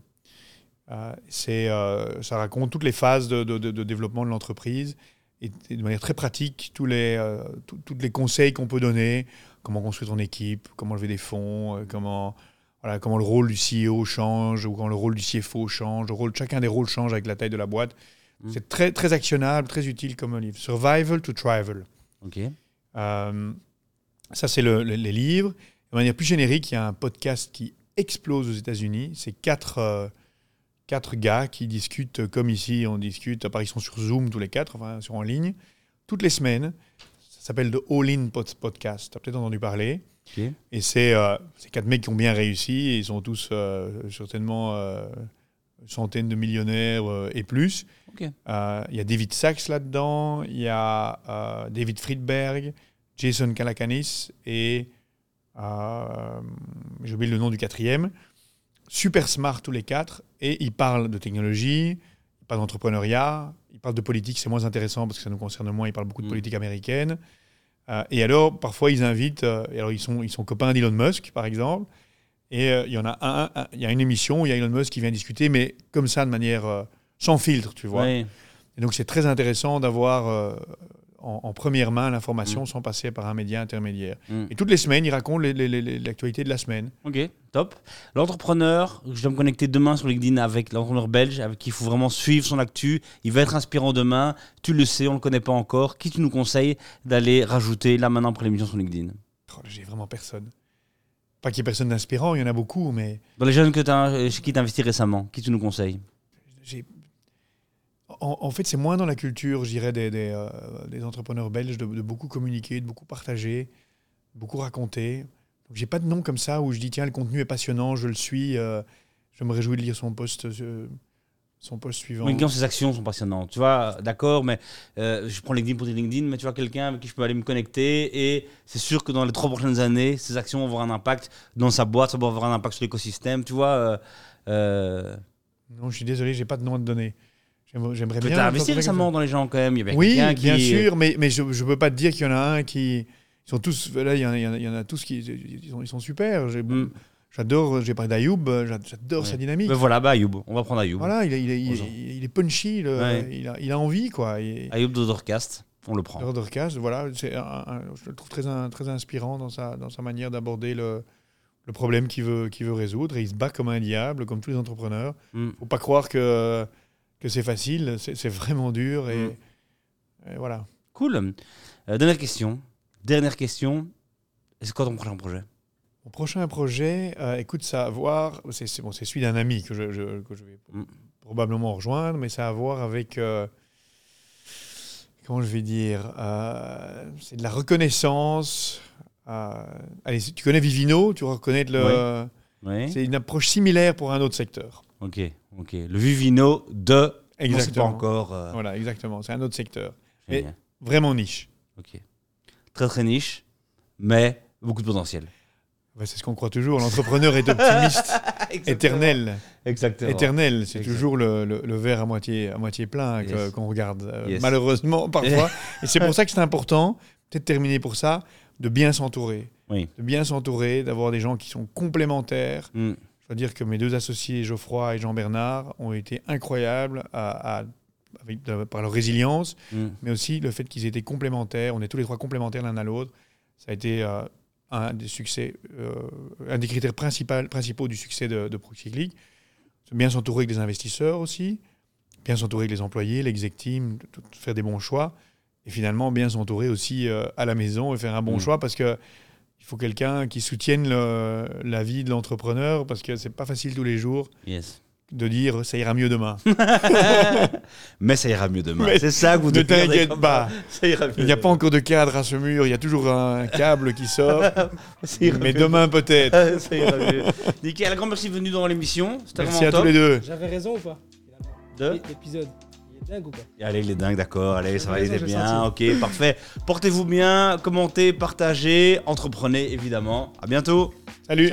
Euh, c'est, euh, ça raconte toutes les phases de, de- de- de développement de l'entreprise et, et de manière très pratique tous les, euh, tous les conseils qu'on peut donner, comment construire ton équipe, comment lever des fonds, comment, voilà, comment le rôle du CEO change ou quand le rôle du CFO change, le rôle, chacun des rôles change avec la taille de la boîte. Mm. C'est très, très actionnable, très utile comme livre. Survival to Travel. Ok. Euh, ça, c'est le- le- les livres. De manière plus générique, il y a un podcast qui explose aux États-Unis. C'est quatre, euh, quatre gars qui discutent comme ici, on discute. À part, ils sont sur Zoom tous les quatre, enfin, sont en ligne, toutes les semaines. Ça s'appelle The All In Pod- Podcast. Tu as peut-être entendu parler. Et c'est euh, c'est quatre mecs qui ont bien réussi. Et ils sont tous euh, certainement euh, centaines de millionnaires euh, et plus. Il y a David Sachs là-dedans, il y a David Friedberg, Jason Calacanis et j'ai oublié le nom du quatrième. Super smart tous les quatre et ils parlent de technologie, ils parlent d'entrepreneuriat, ils parlent de politique, c'est moins intéressant parce que ça nous concerne moins, ils parlent beaucoup de Mm. politique américaine. Euh, et alors, parfois, ils invitent, euh, et alors ils sont, ils sont copains d'Elon Musk, par exemple, et euh, il y en a un, un- il y a une émission où il y a Elon Musk qui vient discuter, mais comme ça, de manière sans filtre, tu vois. Et donc, c'est très intéressant d'avoir en, en première main l'information Mm. sans passer par un média intermédiaire. Mm. Et toutes les semaines, il raconte l'actualité de la semaine. Ok, top. L'entrepreneur, je dois me connecter demain sur LinkedIn avec l'entrepreneur belge, avec qui il faut vraiment suivre son actu. Il va être inspirant demain. Tu le sais, on ne le connaît pas encore. Qui tu nous conseilles d'aller rajouter là maintenant pour l'émission sur LinkedIn? Oh, J'ai vraiment personne. Pas qu'il y ait personne d'inspirant, il y en a beaucoup, mais Dans les jeunes que t'as- chez qui tu as investi récemment, qui tu nous conseilles? J'ai. En, en fait, c'est moins dans la culture, je dirais, des, des, euh, des entrepreneurs belges de, de beaucoup communiquer, de beaucoup partager, beaucoup raconter. J'ai pas de nom comme ça où je dis tiens, le contenu est passionnant, je le suis, euh, je me réjouis de lire son post, euh, son post suivant. Oui, quand ses actions sont passionnantes. Tu vois, d'accord, mais euh, je prends LinkedIn pour dire LinkedIn, mais tu vois quelqu'un avec qui je peux aller me connecter et c'est sûr que dans les trois prochaines années, ses actions vont avoir un impact dans sa boîte, ça va avoir un impact sur l'écosystème. Tu vois, Non, je suis désolé, j'ai pas de nom à te donner. J'aimerais j'aimerais tu bien. as investi récemment dans les gens quand même. Il y avait Oui, qui- bien sûr, mais, mais je ne peux pas te dire qu'il y en a un qui. Ils sont tous. Là, il y en a, il y en a- il tous qui. Ils sont, ils sont super. Mm. J'adore. J'ai parlé d'Ayoub. j'a- J'adore Ouais. sa dynamique. Voilà, bah Ayoub, on va prendre Ayoub. Voilà, il, est- il, est- il, il punchy. le- Ouais. il, a, il a envie, quoi. Ayoub d'Odorcast, on le prend. Rodorcast, voilà, c'est un- un- je le trouve très, très inspirant dans sa, dans sa manière d'aborder le, le problème qu'il veut, qu'il veut résoudre. Et il se bat comme un diable, comme tous les entrepreneurs. Mm. faut pas croire que, que c'est facile. C'est vraiment dur. Et, Mm. et voilà. Cool. Euh, dernière question. Dernière question. C'est quoi ton prochain projet? Mon prochain projet, euh, écoute, ça a à voir. C'est bon, celui d'un ami que je, je- que je vais Mm. probablement rejoindre, mais ça a à voir avec. euh, comment je vais dire C'est de la reconnaissance. allez, tu connais Vivino, tu vas reconnaître le. Oui. C'est une approche similaire pour un autre secteur. Ok, ok. Le Vivino de. Exactement. Pas encore. euh, Voilà, exactement. C'est un autre secteur. Mais-. Vraiment niche. Ok. Très très niche, mais beaucoup de potentiel. Ouais, c'est ce qu'on croit toujours. L'entrepreneur est optimiste, éternel. Exactement. Éternel, c'est toujours le, le- le verre à moitié, à moitié plein Yes. qu'on regarde, euh, Yes. malheureusement parfois. Et c'est pour ça que c'est important, peut-être terminer pour ça, de bien s'entourer. Oui. De bien s'entourer, d'avoir des gens qui sont complémentaires. Mm. Je dois dire que mes deux associés, Geoffroy et Jean-Bernard, ont été incroyables à- à- avec- de- par leur résilience, Mm. mais aussi le fait qu'ils étaient complémentaires. On est tous les trois complémentaires l'un à l'autre. Ça a été euh, un des succès, euh, un des critères principaux, du succès de, de Procyclic. Bien s'entourer avec des investisseurs aussi, bien s'entourer avec les employés, l'exec team, tout- tout- faire des bons choix. Et finalement, bien s'entourer aussi euh, à la maison et faire un bon Mm. choix parce que il faut quelqu'un qui soutienne le- la vie de l'entrepreneur parce que c'est pas facile tous les jours Yes. de dire ça ira mieux demain. mais ça ira mieux demain. Mais C'est ça que vous ne devez faire des t'inquiète pas. Ça ira mieux Il n'y a pas encore de cadre à ce mur, il y a toujours un câble qui sort. Ça ira mais mieux. demain peut-être. ça ira mieux. Nickel, un grand merci d'être venu dans l'émission. C'était Merci vraiment à top. tous les deux. J'avais raison ou pas? De- L'épisode, Allez, il est dingue, d'accord. Allez, ça va, il est bien. Ok, parfait. Portez-vous bien, commentez, partagez, entreprenez évidemment. À bientôt. Salut.